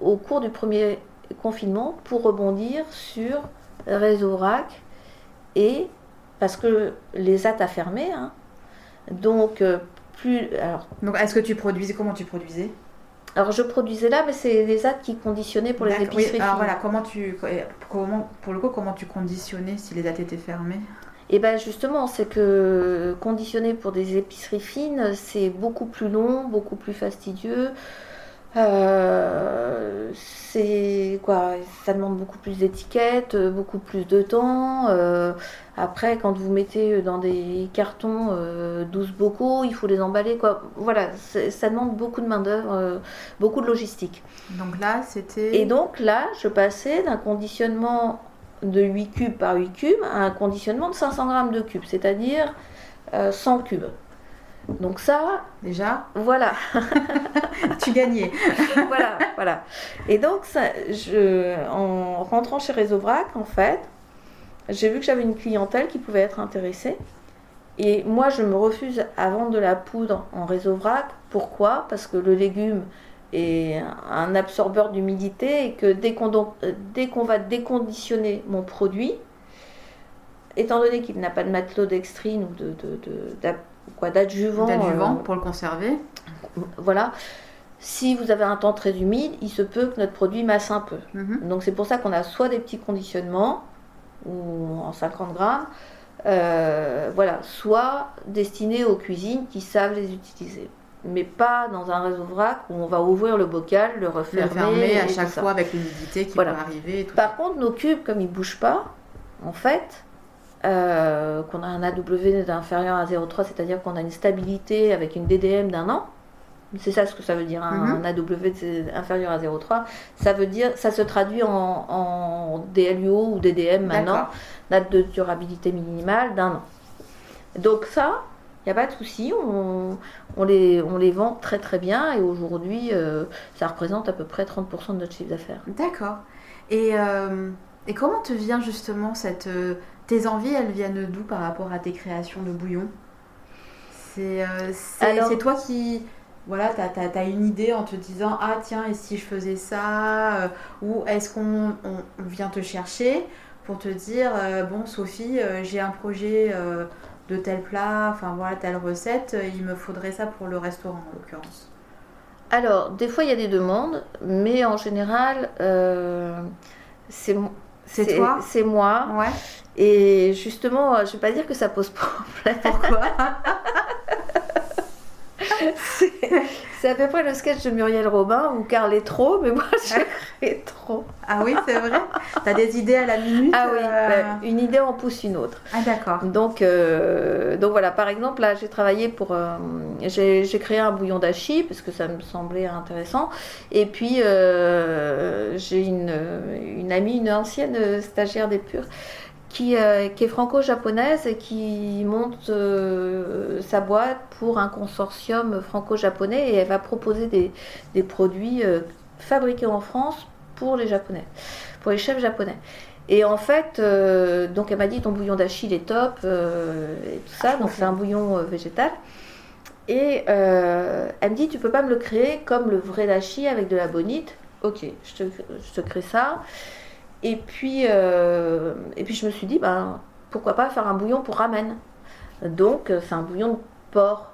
au cours du premier confinement pour rebondir sur Réseau RAC et parce que les AT a fermé. hein. Donc, euh, plus. Alors, Donc, est-ce que tu produisais Comment tu produisais? Alors, je produisais là, mais c'est les AT qui conditionnaient pour les D'accord, oui, épiceries. alors voilà, comment tu, comment, pour le coup, comment tu conditionnais si les dates étaient fermées Et bien justement, c'est que conditionner pour des épiceries fines, c'est beaucoup plus long, beaucoup plus fastidieux. Euh, c'est quoi Ça demande beaucoup plus d'étiquettes, euh, beaucoup plus de temps. Euh, après, quand vous mettez dans des cartons euh, 12 bocaux, il faut les emballer. Quoi. Voilà, ça demande beaucoup de main-d'œuvre, beaucoup de logistique. Donc là, c'était. Et donc là, je passais d'un conditionnement de 8 cubes par 8 cubes à un conditionnement de 500 grammes de cubes, c'est-à-dire euh, 100 cubes. Donc ça, déjà, voilà, tu gagnais. voilà, voilà. Et donc, ça, je, en rentrant chez Réseau Vrac, en fait, j'ai vu que j'avais une clientèle qui pouvait être intéressée. Et moi, je me refuse à vendre de la poudre en Réseau Vrac. Pourquoi? Parce que le légume est un absorbeur d'humidité et que dès qu'on donc- euh, dès qu'on va déconditionner mon produit, étant donné qu'il n'a pas de matelot dextrine ou de, de, quoi, d'adjuvant, D'adjuvant euh, pour le conserver. voilà. Si vous avez un temps très humide, il se peut que notre produit masse un peu. Mhm. Donc c'est pour ça qu'on a soit des petits conditionnements, ou en 50 grammes, euh, voilà, soit destinés aux cuisines qui savent les utiliser. Mais pas dans un réseau vrac où on va ouvrir le bocal, le Le refermer. fermer à chaque ça. fois avec l'humidité qui Voilà. peut arriver. Et tout Par contre, nos cubes, comme ils bougent pas, en fait, euh, qu'on a un AW inférieur à 0,3, c'est-à-dire qu'on a une stabilité avec une DDM d'un an. C'est ça ce que ça veut dire, hein, Mhm. un AW inférieur à 0,3. Ça veut dire, ça se traduit en, en DLUO ou DDM maintenant, date de durabilité minimale d'un an. Donc ça, il n'y a pas de souci, on, on les, on les vend très très bien et aujourd'hui, euh, ça représente à peu près 30% de notre chiffre d'affaires. D'accord. Et, euh, et comment te vient justement cette. Tes envies, elles viennent d'où par rapport à tes créations de bouillon? C'est euh, c'est- toi qui. Voilà, tu as, une idée en te disant Ah, tiens, et si je faisais ça euh, Ou est-ce qu'on on- on vient te chercher? Pour te dire euh, Bon, Sophie, euh, j'ai un projet de tel plat, enfin voilà, telle recette, il me faudrait ça pour le restaurant en l'occurrence. Alors, des fois, il y a des demandes, mais en général, c'est C'est toi? C'est moi. Ouais. Et justement, euh, je vais pas dire que ça pose problème. Pourquoi? C'est à peu près le sketch de Muriel Robin où Carl est trop, mais moi je crée trop. Ah oui, c'est vrai? T'as des idées à la minute Ah oui, euh, ouais, une idée en pousse une autre. Ah d'accord. Donc, euh, donc voilà, par exemple, là j'ai travaillé pour. euh, j'ai créé un bouillon d'achi parce que ça me semblait intéressant. Et puis euh, j'ai une, une amie, une ancienne stagiaire des Purs. Qui, euh, qui est franco-japonaise et qui monte euh, sa boîte pour un consortium franco-japonais et elle va proposer des, des produits euh, fabriqués en France pour les japonais, pour les chefs japonais. Et en fait, donc elle m'a dit ton bouillon d'achi il est top et tout ça, Ah, donc c'est un bouillon végétal. Et elle me dit tu peux pas me le créer comme le vrai dashi avec de la bonite. Ok, je te, je te crée ça. Et puis, euh, et puis je me suis dit ben pourquoi pas faire un bouillon pour ramen. Donc euh, c'est un bouillon de porc,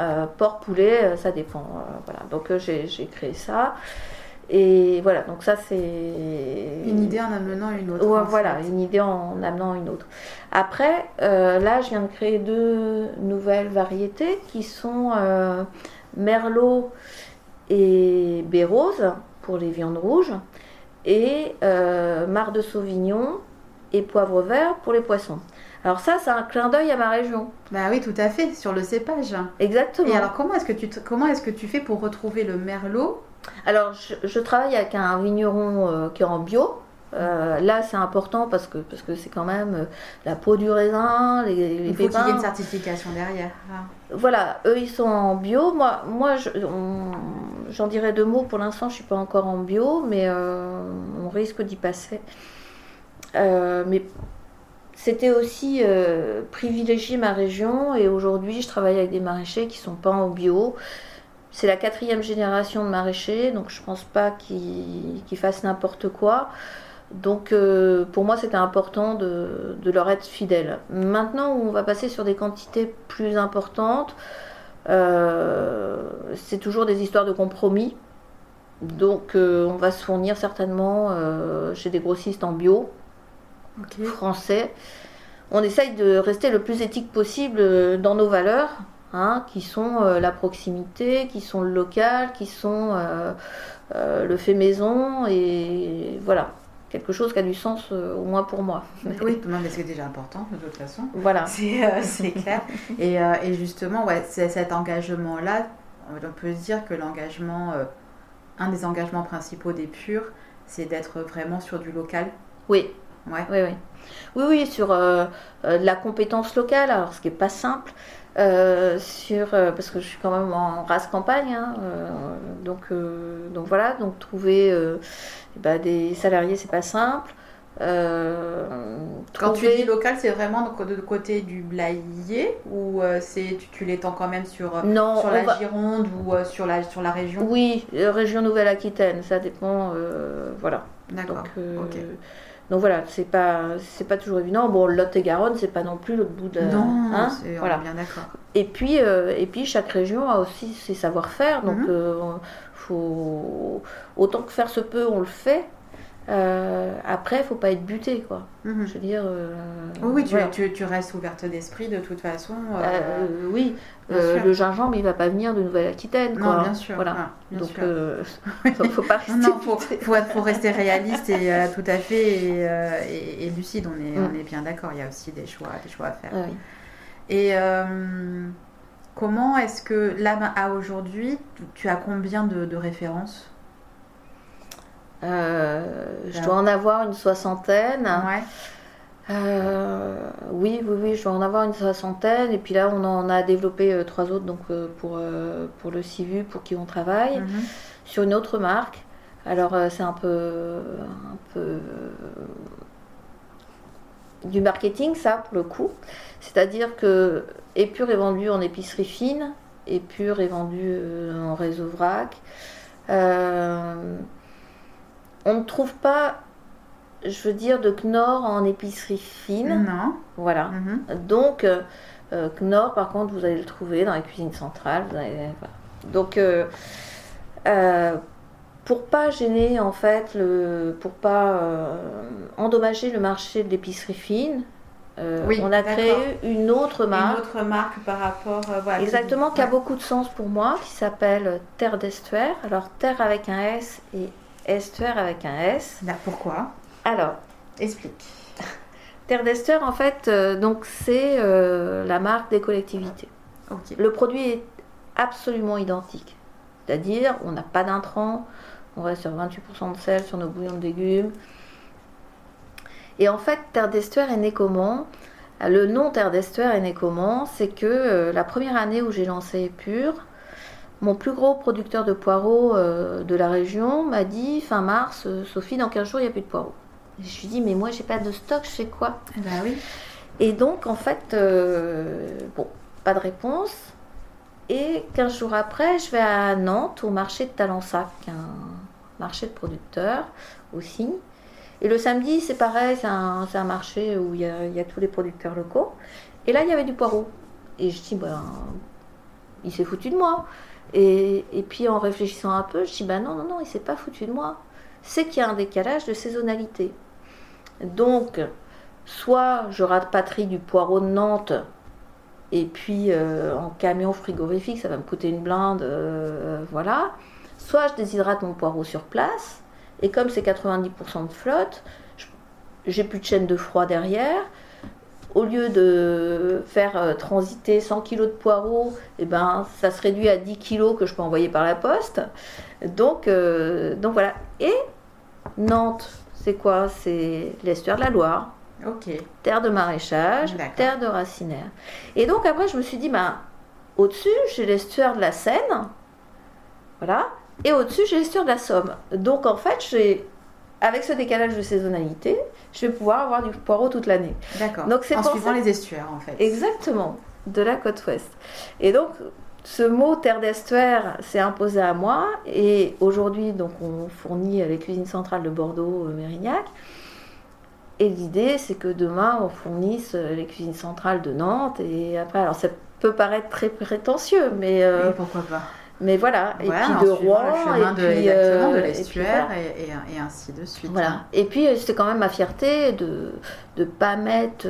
Euh, porc poulet, ça dépend. euh, voilà, donc j'ai créé ça. Et voilà, donc ça c'est Une idée en amenant une autre. Ouais, voilà, fait. une idée en amenant une autre. Après, là, je viens de créer deux nouvelles variétés qui sont Merlot et Bérose pour les viandes rouges et euh, de Sauvignon et Poivre vert pour les poissons. Alors ça, c'est un clin d'œil à ma région. Bah oui, tout à fait, sur le cépage. Exactement. Et alors comment est-ce que tu te- comment est-ce que tu fais pour retrouver le merlot? Alors, je, je travaille avec un vigneron euh, qui est en bio. Euh, là, c'est important parce que parce que c'est quand même euh, la peau du raisin, les, les Il faut qu'il y ait une certification derrière. Ah. Voilà, eux ils sont en bio. Moi, moi, je- on- j'en dirais deux mots. Pour l'instant, je suis pas encore en bio, mais euh, on risque d'y passer. Mais c'était aussi privilégier ma région et aujourd'hui, je travaille avec des maraîchers qui sont pas en bio. C'est la quatrième génération de maraîchers, donc je pense pas qu'ils qu'ils fassent n'importe quoi. Donc euh, pour moi c'était important de, de, leur être fidèle. Maintenant on va passer sur des quantités plus importantes, euh, c'est toujours des histoires de compromis. Donc euh, on va se fournir certainement chez des grossistes en bio, français. On essaye de rester le plus éthique possible dans nos valeurs. Hein, qui sont la proximité, qui sont le local, qui sont le fait maison, et voilà quelque chose qui a du sens euh, au moins pour moi. Oui, mais c'est déjà important de toute façon. Voilà. C'est euh, clair. et, euh, et, justement, ouais, cet engagement-là, on peut se dire que l'engagement, un des engagements principaux des purs, c'est d'être vraiment sur du local. Oui. Ouais. Oui, oui. Oui, oui, sur la compétence locale, alors ce qui n'est pas simple. sur parce que je suis quand même en race campagne hein, donc donc voilà donc trouver bah, des salariés, c'est pas simple. Euh, quand tu dis local, c'est vraiment de côté du Blaye ou euh, c'est tu, l'étends quand même sur, euh, sur la Gironde ou sur, la, sur la région? Oui, région Nouvelle-Aquitaine, ça dépend. voilà. D'accord. Donc, voilà, c'est pas c'est pas toujours évident. Bon, Lot et Garonne, c'est pas non plus l'autre bout de. Non, hein voilà. bien d'accord. Et puis et puis chaque région a aussi ses savoir-faire, donc mhm autant que faire se peut, on le fait. Euh, après, il faut pas être buté, quoi. Mhm. Je veux dire. Euh, oui, tu, tu, restes ouverte d'esprit de toute façon. Euh, oui, le gingembre, il va pas venir de Nouvelle-Aquitaine, Non, bien sûr. Voilà. Ah, Donc, il faut pas rester. non, faut, faut, rester réaliste et tout à fait et, lucide. On est, on mm. est bien d'accord. Il y a aussi des choix, des choix à faire. Ah et Comment est-ce que là, à aujourd'hui, tu as combien de, références? Euh, Je dois en avoir une soixantaine. Ouais. Euh, oui, oui, oui, je dois en avoir une soixantaine. Et puis là, on en a développé euh, trois autres donc, pour, pour le CIVU, pour qui on travaille, mhm. sur une autre marque. Alors, c'est un peu, un peu du marketing, ça, pour le coup. C'est-à-dire que Épure est vendu en épicerie fine, Épure est vendu en réseau vrac. Euh, on ne trouve pas, je veux dire, de Knorr en épicerie fine. Non. Voilà. Mhm. Donc, euh, Knorr, par contre, vous allez le trouver dans la cuisine centrale. Donc, pour pas gêner en fait, le, pour pas endommager le marché de l'épicerie fine, euh, on a créé une autre marque. Une autre marque par rapport. Euh, Exactement, qui a beaucoup de sens pour moi, qui s'appelle Terre d'Estuaire. Alors, Terre avec un S et Estuaire avec un S. pourquoi? Alors, explique. Terre d'Estuaire, en fait, euh, donc c'est la marque des collectivités. Le produit est absolument identique. C'est-à-dire, on n'a pas d'intrants, on reste sur 28% de sel sur nos bouillons de légumes. Et en fait, Terre d'Estuaire est né comment? Le nom Terre d'Estuaire est né comment? C'est que euh, la première année où j'ai lancé Épure, mon plus gros producteur de poireaux euh, de la région m'a dit fin mars, euh, Sophie, dans 15 jours, il n'y a plus de poireaux. je lui ai dit, mais moi, j'ai pas de stock, je sais quoi? Bah oui. Et donc, en fait, bon, pas de réponse. Et 15 jours après, je vais à Nantes, au marché de Talensac, un marché de producteurs aussi. Et le samedi, c'est pareil, c'est un, marché où il y, a, tous les producteurs locaux. Et là, il y avait du poireau. Et je dis, ben, il s'est foutu de moi. Et, puis en réfléchissant un peu, je dis, ben non, non, non, il s'est pas foutu de moi. C'est qu'il y a un décalage de saisonnalité. Donc, soit je patrie du poireau de Nantes, et puis euh, en camion frigorifique, ça va me coûter une blinde, euh, voilà. Soit je déshydrate mon poireau sur place, et comme c'est 90% de flotte, j'ai plus de chaîne de froid derrière. Au lieu de faire euh, transiter 100 kg de poireaux, et eh ben, ça se réduit à 10 kg que je peux envoyer par la poste. Donc, euh, donc voilà. Et Nantes, c'est quoi? C'est l'estuaire de la Loire. Ok. Terre de maraîchage, terre de racinaire. Et donc après, je me suis dit, ben, au-dessus, j'ai l'estuaire de la Seine. Voilà. Et au-dessus, j'ai l'estuaire de la Somme. Donc en fait, j'ai avec ce décalage de saisonnalité, je vais pouvoir avoir du poireau toute l'année. D'accord. Donc c'est en suivant les estuaires en fait. Exactement, de la côte ouest. Et donc ce mot terre d'estuaire s'est imposé à moi et aujourd'hui donc on fournit les cuisines centrales de Bordeaux, Mérignac. Et l'idée c'est que demain on fournisse les cuisines centrales de Nantes et après alors ça peut paraître très prétentieux mais pourquoi pas mais voilà, et puis de Rouen, et puis de euh, l'estuaire et, ainsi de suite. Voilà. Et puis euh, c'était quand même ma fierté de ne pas mettre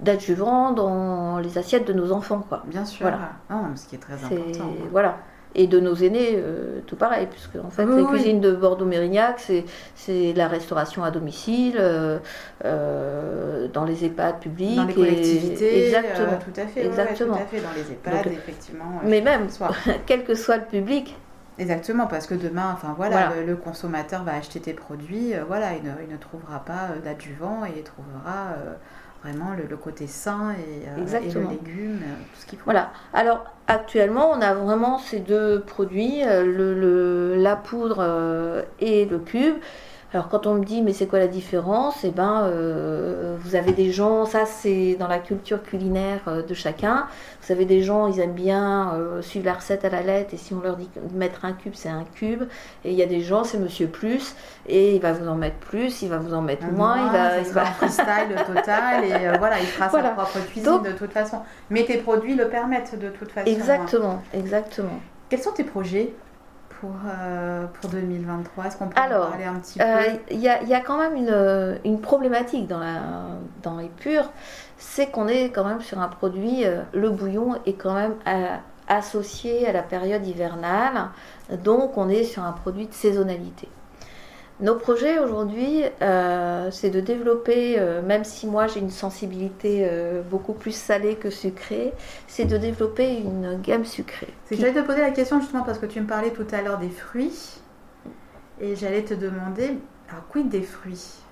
d'adjuvant dans les assiettes de nos enfants, quoi. Bien sûr. Voilà. Ah, ce qui est très important. Voilà et de nos aînés, euh, tout pareil, puisque en fait, les cuisines de Bordeaux-Mérignac, c'est la restauration à domicile, euh, euh, dans les EHPAD publics. Dans les collectivités, exactement. tout à fait. Exactement. tout à fait, dans les EHPAD, effectivement. Mais même, quel que soit le public. Exactement, parce que demain, enfin voilà, Le, consommateur va acheter tes produits, voilà, il ne, il ne trouvera pas d'adjuvant et il trouvera vraiment le, côté sain et, euh, et, le légume, euh, tout ce qu'il faut. Voilà. Alors actuellement, on a vraiment ces deux produits, euh, le, la poudre et le cube. Alors quand on me dit mais c'est quoi la différence? Eh ben vous avez des gens, ça c'est dans la culture culinaire euh, de chacun. Vous avez des gens, ils aiment bien euh, suivre la recette à la lettre et si on leur dit de mettre un cube, c'est un cube. Et il y a des gens, c'est Monsieur Plus et il va vous en mettre plus, il va vous en mettre moins, il va, il va... freestyle total et voilà, il fera sa propre cuisine de toute façon. Mais tes produits le permettent de toute façon. Exactement, exactement. Quels sont tes projets? Pour, euh, pour 2023 Est-ce qu'on peut en parler un petit peu? Il euh, y, y, a quand même une, une, problématique dans, la, dans les purs, c'est qu'on est quand même sur un produit, euh, le bouillon est quand même associé à la période hivernale, donc on est sur un produit de saisonnalité. Nos projets aujourd'hui, euh, c'est de développer, euh, même si moi j'ai une sensibilité euh, beaucoup plus salée que sucrée, c'est de développer une gamme sucrée. J'allais te poser la question justement parce que tu me parlais tout à l'heure des fruits et j'allais te demander, alors quid des fruits?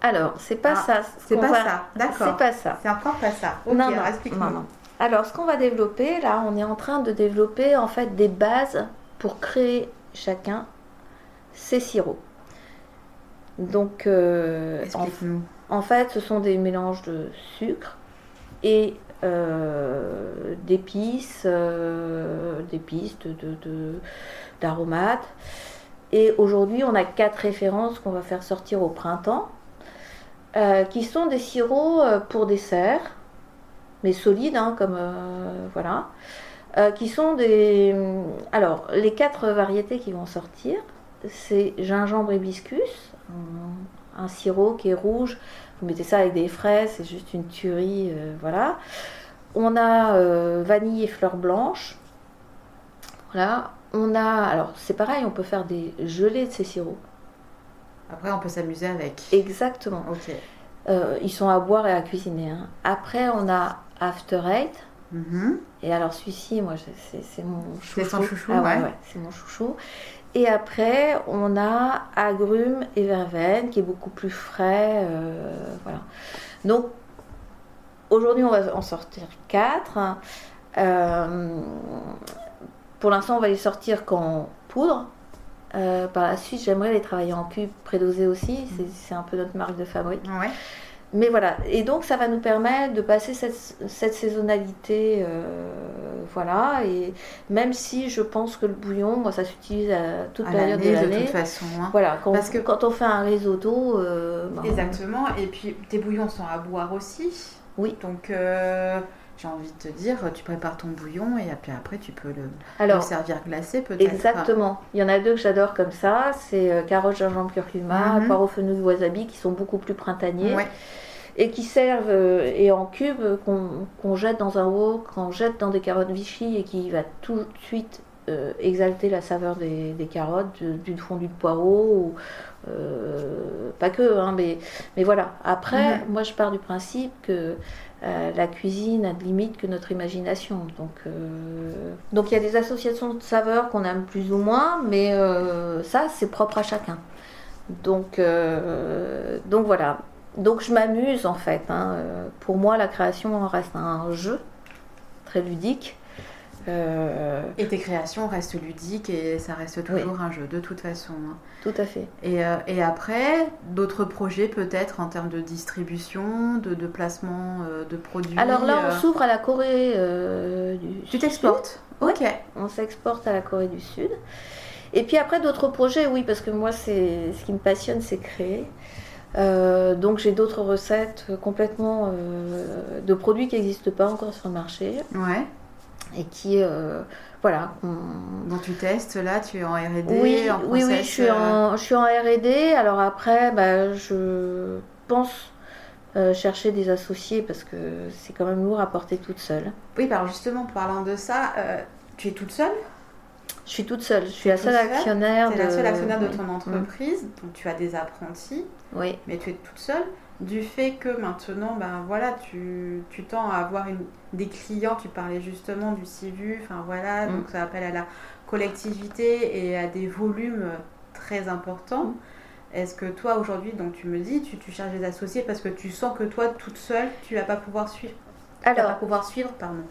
Alors, c'est pas ah, ça. C'est pas ça, d'accord. C'est pas ça. C'est encore pas ça. Ok, non, alors explique-moi. Alors, ce qu'on va développer, là, on est en train de développer en fait des bases pour créer chacun ses sirops. Donc, euh, en, fait, ce sont des mélanges de sucre et euh, d'épices, euh, d'épices, d'aromates. et aujourd'hui, on a quatre références qu'on va faire sortir au printemps, qui sont des sirops pour dessert, mais solides, hein, comme voilà, qui sont des. Alors, les quatre variétés qui vont sortir, c'est gingembre hibiscus, un, sirop qui est rouge. Vous mettez ça avec des fraises, c'est juste une tuerie, euh, voilà. On a euh, vanille et fleurs blanches. Voilà. On a, alors c'est pareil, on peut faire des gelées de ces sirops. Après, on peut s'amuser avec. Exactement. Ok. Euh, ils sont à boire et à cuisiner. Hein. Après, on a After Eight. Mm-hmm. Et alors, celui-ci, moi, c'est mon chouchou. C'est son chouchou, ah, ouais. c'est mon chouchou. Et après, on a agrumes et verveine qui est beaucoup plus frais. Euh, voilà. Donc, aujourd'hui, on va en sortir quatre. Euh, pour l'instant, on va les sortir qu'en poudre. Euh, par la suite, j'aimerais les travailler en cube prédosé aussi. C'est un peu notre marque de fabrique. Ouais mais voilà, et donc ça va nous permettre de passer cette, saisonnalité, euh, voilà, et même si je pense que le bouillon, moi ça s'utilise à toute période de l'année. De toute façon. Hein. Voilà, quand, Parce que quand on fait un risotto. Euh, ben, Exactement, et puis tes bouillons sont à boire aussi. Oui. Donc. Euh, j'ai envie de te dire, tu prépares ton bouillon et puis après tu peux le, servir glacé peut-être. Exactement. Il y en a deux que j'adore comme ça, c'est carottes, gingembre, curcuma, mm poireaux, fenouil, wasabi qui sont beaucoup plus printaniers. Ouais et qui servent euh, et en cube qu'on jette dans un wok, qu'on jette dans des carottes Vichy et qui va tout de suite euh, exalter la saveur des, carottes, d'une fondue de poireaux, ou, euh, pas que, hein, mais, mais voilà. Après, mhm. moi je pars du principe que la cuisine a de limite que notre imagination. Donc, donc il y a des associations de saveurs qu'on aime plus ou moins, mais ça c'est propre à chacun. Donc, donc voilà donc je m'amuse en fait. Hein. Euh, pour moi, la création reste un jeu très ludique. Euh, et tes créations restent ludiques et ça reste toujours un jeu de toute façon. Hein. Tout à fait. Et, euh, et après, d'autres projets peut-être en termes de distribution, de, de placement euh, de produits Alors là, on s'ouvre à la Corée du Tu t'exportes? Ok. On s'exporte à la Corée du Sud. Et puis après, d'autres projets, oui, parce que moi, c'est ce qui me passionne, c'est créer. donc j'ai d'autres recettes complètement de produits qui n'existent pas encore sur le marché. Ouais et qui euh, voilà dont tu testes là tu es en R&D oui en oui oui je suis en je suis en R&D alors après bah, je pense euh, chercher des associés parce que c'est quand même lourd à porter toute seule. Oui alors justement parlant de ça euh, tu es toute seule? Je suis toute seule. Je suis la seule actionnaire de... la seule actionnaire de ton entreprise donc tu as des apprentis oui. mais tu es toute seule du fait que maintenant, ben voilà, tu, tu tends à avoir une, des clients, tu parlais justement du CIVU, enfin voilà, mm. donc ça appelle à la collectivité et à des volumes très importants. Mm. Est-ce que toi aujourd'hui, donc tu me dis, tu, tu cherches des associés parce que tu sens que toi, toute seule, tu vas pas pouvoir suivre? Alors, vas pas pouvoir suivre, pardon.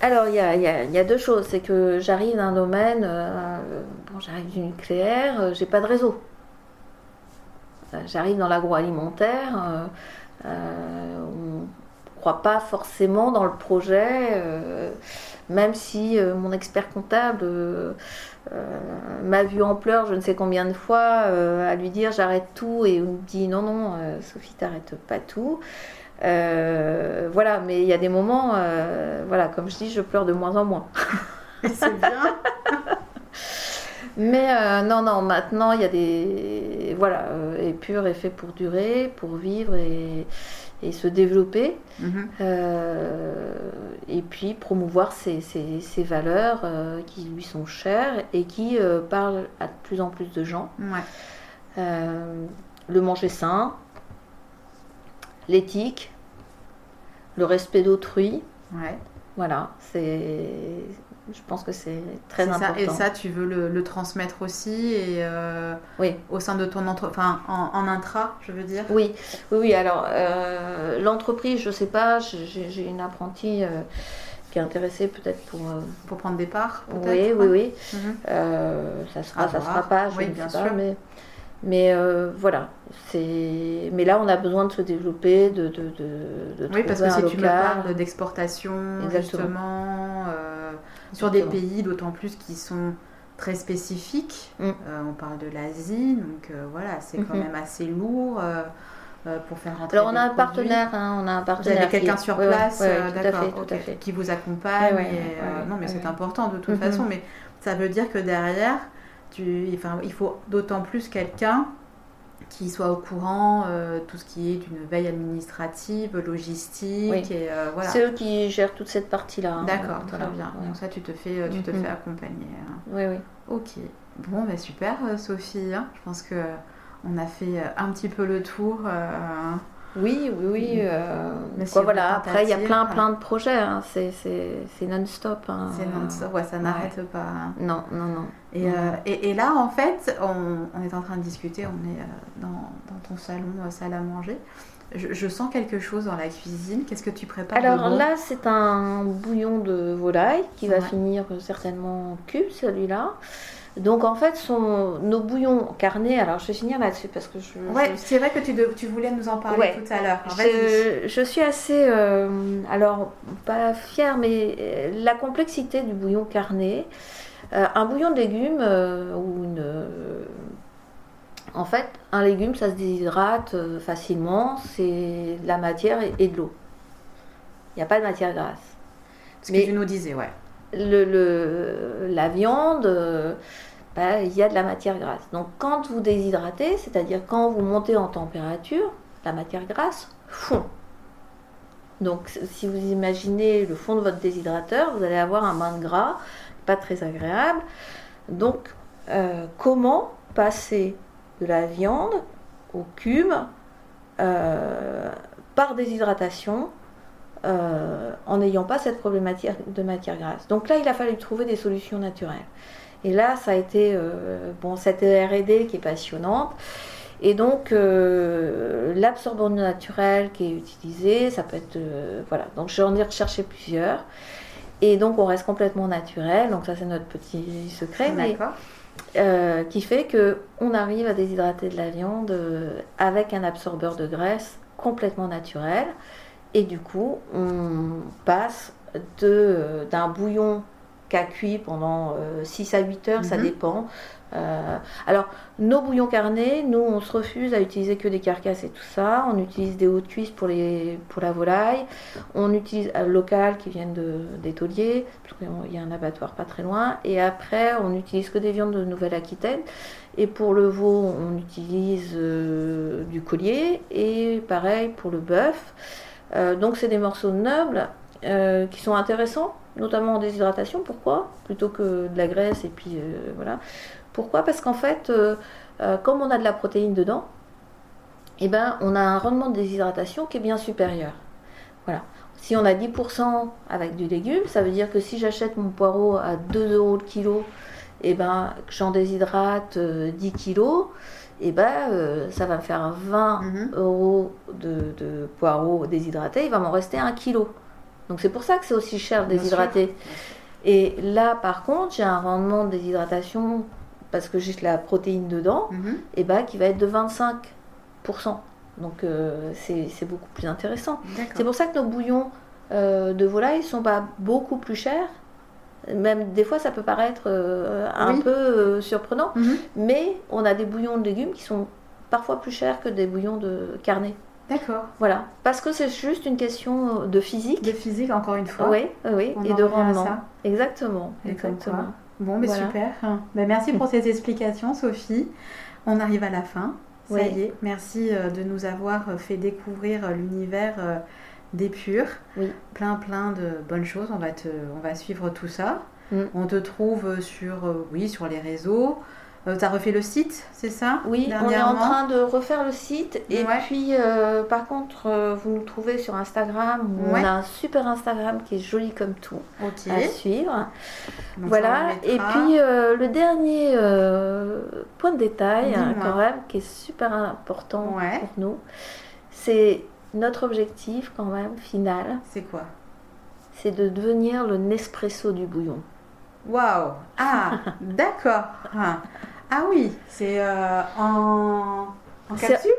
Alors, il y a, y, y a, deux choses. C'est que j'arrive d'un domaine, euh, bon, j'arrive du nucléaire, euh, j'ai pas de réseau. Euh, j'arrive dans l'agroalimentaire, euh, euh, on ne croit pas forcément dans le projet, même si mon expert comptable m'a vu en pleurs je ne sais combien de fois à lui dire j'arrête tout et on me dit non non Sophie t'arrêtes pas tout. Voilà mais il y a des moments voilà comme je dis je pleure de moins en moins. C'est bien Mais euh, non, non, maintenant, il y a des. Voilà, euh, pur est fait pour durer, pour vivre et, se développer. Mhm. Euh, et puis promouvoir ses, valeurs qui lui sont chères et qui parlent à de plus en plus de gens. le manger sain, l'éthique, le respect d'autrui. Voilà, c'est je pense que c'est très important. Ça. Et ça, tu veux le, transmettre aussi et euh, oui. au sein de ton entreprise, enfin en, intra, je veux dire? Oui, oui, oui. Alors euh, l'entreprise, je sais pas. J'ai une apprentie euh, qui est intéressée peut-être pour pour prendre des parts. Oui, oui, oui. Ça sera, ça sera pas. Je oui, bien sûr. mais mais voilà, c'est. Mais là, on a besoin de se développer, de de de, Oui, parce que si tu me parles d'exportation, justement, sur des pays d'autant plus qui sont très spécifiques. Mm. Euh, on parle de l'Asie, donc euh, voilà, c'est quand mm-hmm. même assez lourd. Euh, pour faire rentrer Alors on a un partenaire, hein, on a un partenaire. Vous avez quelqu'un sur place, d'accord, qui vous accompagne. non, mais c'est important de toute mm-hmm. façon. Mais ça veut dire que derrière, tu, enfin, il faut d'autant plus quelqu'un qui soit au courant euh, tout ce qui est d'une veille administrative, logistique et euh, voilà. C'est eux qui gèrent toute cette partie-là. Hein. D'accord, très bien. Donc ça, tu te fais, euh, tu te mm-hmm. fais accompagner. Hein. Oui, oui. Ok. Bon, bah super, Sophie. Hein. Je pense que on a fait un petit peu le tour. Oui, oui, oui. Mm. Euh, voilà. Après, il y a plein, plein de projets. Hein. C'est non-stop. Hein. C'est non-stop, ouais, ça n'arrête pas. Hein. Non, non, non. Et, euh, et, et, là, en fait, on, est en train de discuter. On est euh, dans, dans, ton salon, salle à manger. Je, sens quelque chose dans la cuisine. Qu'est-ce que tu prépares Alors là, c'est un bouillon de volaille qui va finir certainement cul, celui-là. Donc en fait, son, nos bouillons carnés, alors je vais finir là-dessus parce que je. Ouais, c'est vrai que tu, tu, voulais nous en parler tout à l'heure. Je, suis assez, euh, alors pas fière, mais euh, la complexité du bouillon carné. Euh, un bouillon de légumes ou une. en fait, un légume, ça se déshydrate facilement, c'est de la matière et, de l'eau. Il n'y a pas de matière grasse. Ce que tu nous disais, ouais. Le, le, la viande, bah, il y a de la matière grasse. Donc quand vous déshydratez, c'est-à-dire quand vous montez en température, la matière grasse fond. Donc si vous imaginez le fond de votre déshydrateur, vous allez avoir un bain de gras pas très agréable. Donc euh, comment passer de la viande au cube euh, par déshydratation euh, en n'ayant pas cette problématique de matière grasse? Donc là, il a fallu trouver des solutions naturelles. Et là, ça a été euh, bon, cette RD qui est passionnante. Et donc, euh, l'absorbant naturel qui est utilisé, ça peut être. Euh, voilà, donc j'en ai recherché plusieurs. Et donc on reste complètement naturel. Donc ça c'est notre petit secret. Mais, qui fait que on arrive à déshydrater de la viande avec un absorbeur de graisse complètement naturel. Et du coup, on passe de, d'un bouillon qu'a cuit pendant euh, 6 à 8 heures, ça Mhm. dépend. Euh, alors, nos bouillons carnés, nous, on se refuse à utiliser que des carcasses et tout ça. On utilise des hautes cuisses pour, les, pour la volaille. On utilise euh, local qui viennent de, des tauliers, parce qu'il y a un abattoir pas très loin. Et après, on n'utilise que des viandes de Nouvelle-Aquitaine. Et pour le veau, on utilise euh, du collier. Et pareil pour le bœuf. Euh, donc, c'est des morceaux nobles euh, qui sont intéressants, notamment en déshydratation. Pourquoi? Plutôt que de la graisse et puis euh, voilà. Pourquoi? Parce qu'en fait, euh, euh, comme on a de la protéine dedans, eh ben, on a un rendement de déshydratation qui est bien supérieur. Voilà. Si on a 10% avec du légume, ça veut dire que si j'achète mon poireau à 2 euros le kilo, et ben, que j'en déshydrate euh, 10 kilos, et ben, euh, ça va me faire 20 Mhm. euros de, de poireaux déshydratés, il va m'en rester 1 kilo. Donc c'est pour ça que c'est aussi cher de Bien déshydrater. Et là, par contre, j'ai un rendement de déshydratation parce que j'ai de la protéine dedans, Mhm. et ben, qui va être de 25%. Donc euh, c'est beaucoup plus intéressant. C'est pour ça que nos bouillons euh, de volaille sont pas beaucoup plus chers. Même des fois, ça peut paraître euh, un Oui. peu surprenant, Mhm. mais on a des bouillons de légumes qui sont parfois plus chers que des bouillons de carnet. D'accord. Voilà, parce que c'est juste une question de physique. De physique, encore une fois. Oui, oui, On et de rendement. ça. Exactement, Et exactement. Bon, mais Voilà. super. Ben, merci pour ces explications, Sophie. On arrive à la fin. Ça Oui. y est. Merci euh, de nous avoir euh, fait découvrir euh, l'univers euh, des purs. Oui. Plein, plein de bonnes choses. On va, te, on va suivre tout ça. Mm. On te trouve sur, euh, oui, sur les réseaux. Tu as refait le site, c'est ça Oui, on est en train de refaire le site. Et Ouais. puis, euh, par contre, euh, vous nous trouvez sur Instagram. Ouais. On a un super Instagram qui est joli comme tout Ok. à suivre. Donc, voilà. Et puis, euh, le dernier euh, point de détail, hein, quand même, qui est super important Ouais. pour nous, c'est notre objectif, quand même, final, C'est quoi? C'est de devenir le Nespresso du bouillon. Waouh Ah, d'accord. Ah, Ah oui, c'est euh, en, capsule?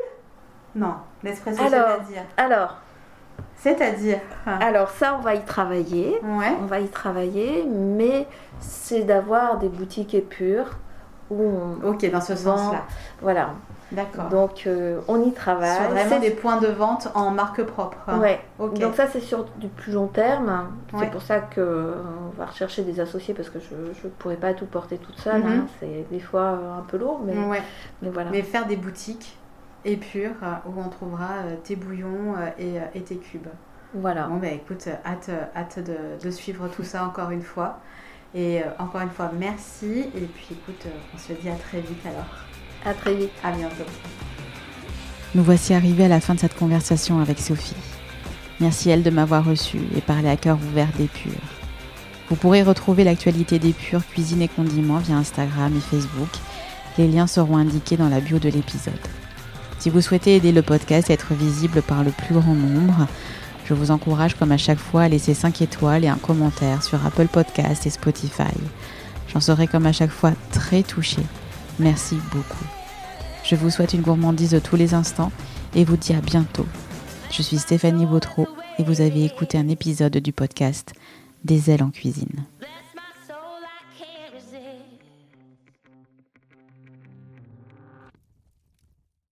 Non, l'espresso, c'est-à-dire Alors, C'est-à-dire ah, alors ça, on va y travailler. Ouais. On va y travailler, mais c'est d'avoir des boutiques épures où on. Ok, dans ce sens-là. Voilà. D'accord. Donc, euh, on y travaille. Sur vraiment C'est- des points de vente en marque propre. Ouais. Donc ça c'est sur du plus long terme. Ouais. C'est pour ça que euh, on va rechercher des associés parce que je ne pourrais pas tout porter toute seule. Mhm. hein. C'est des fois euh, un peu lourd, mais, Ouais. mais voilà. Mais faire des boutiques épures euh, où on trouvera tes bouillons et, et tes cubes. Voilà. Bon, bah écoute, hâte, hâte de, de suivre tout ça encore une fois. Et encore une fois, merci. Et puis écoute, on se dit à très vite alors. À très vite. À bientôt. Nous voici arrivés à la fin de cette conversation avec Sophie. Merci elle de m'avoir reçu et parlé à cœur ouvert des purs. Vous pourrez retrouver l'actualité des purs cuisine et condiments via Instagram et Facebook. Les liens seront indiqués dans la bio de l'épisode. Si vous souhaitez aider le podcast à être visible par le plus grand nombre, je vous encourage comme à chaque fois à laisser 5 étoiles et un commentaire sur Apple Podcast et Spotify. J'en serai comme à chaque fois très touchée. Merci beaucoup. Je vous souhaite une gourmandise de tous les instants et vous dis à bientôt. Je suis Stéphanie Bautreau et vous avez écouté un épisode du podcast Des ailes en cuisine.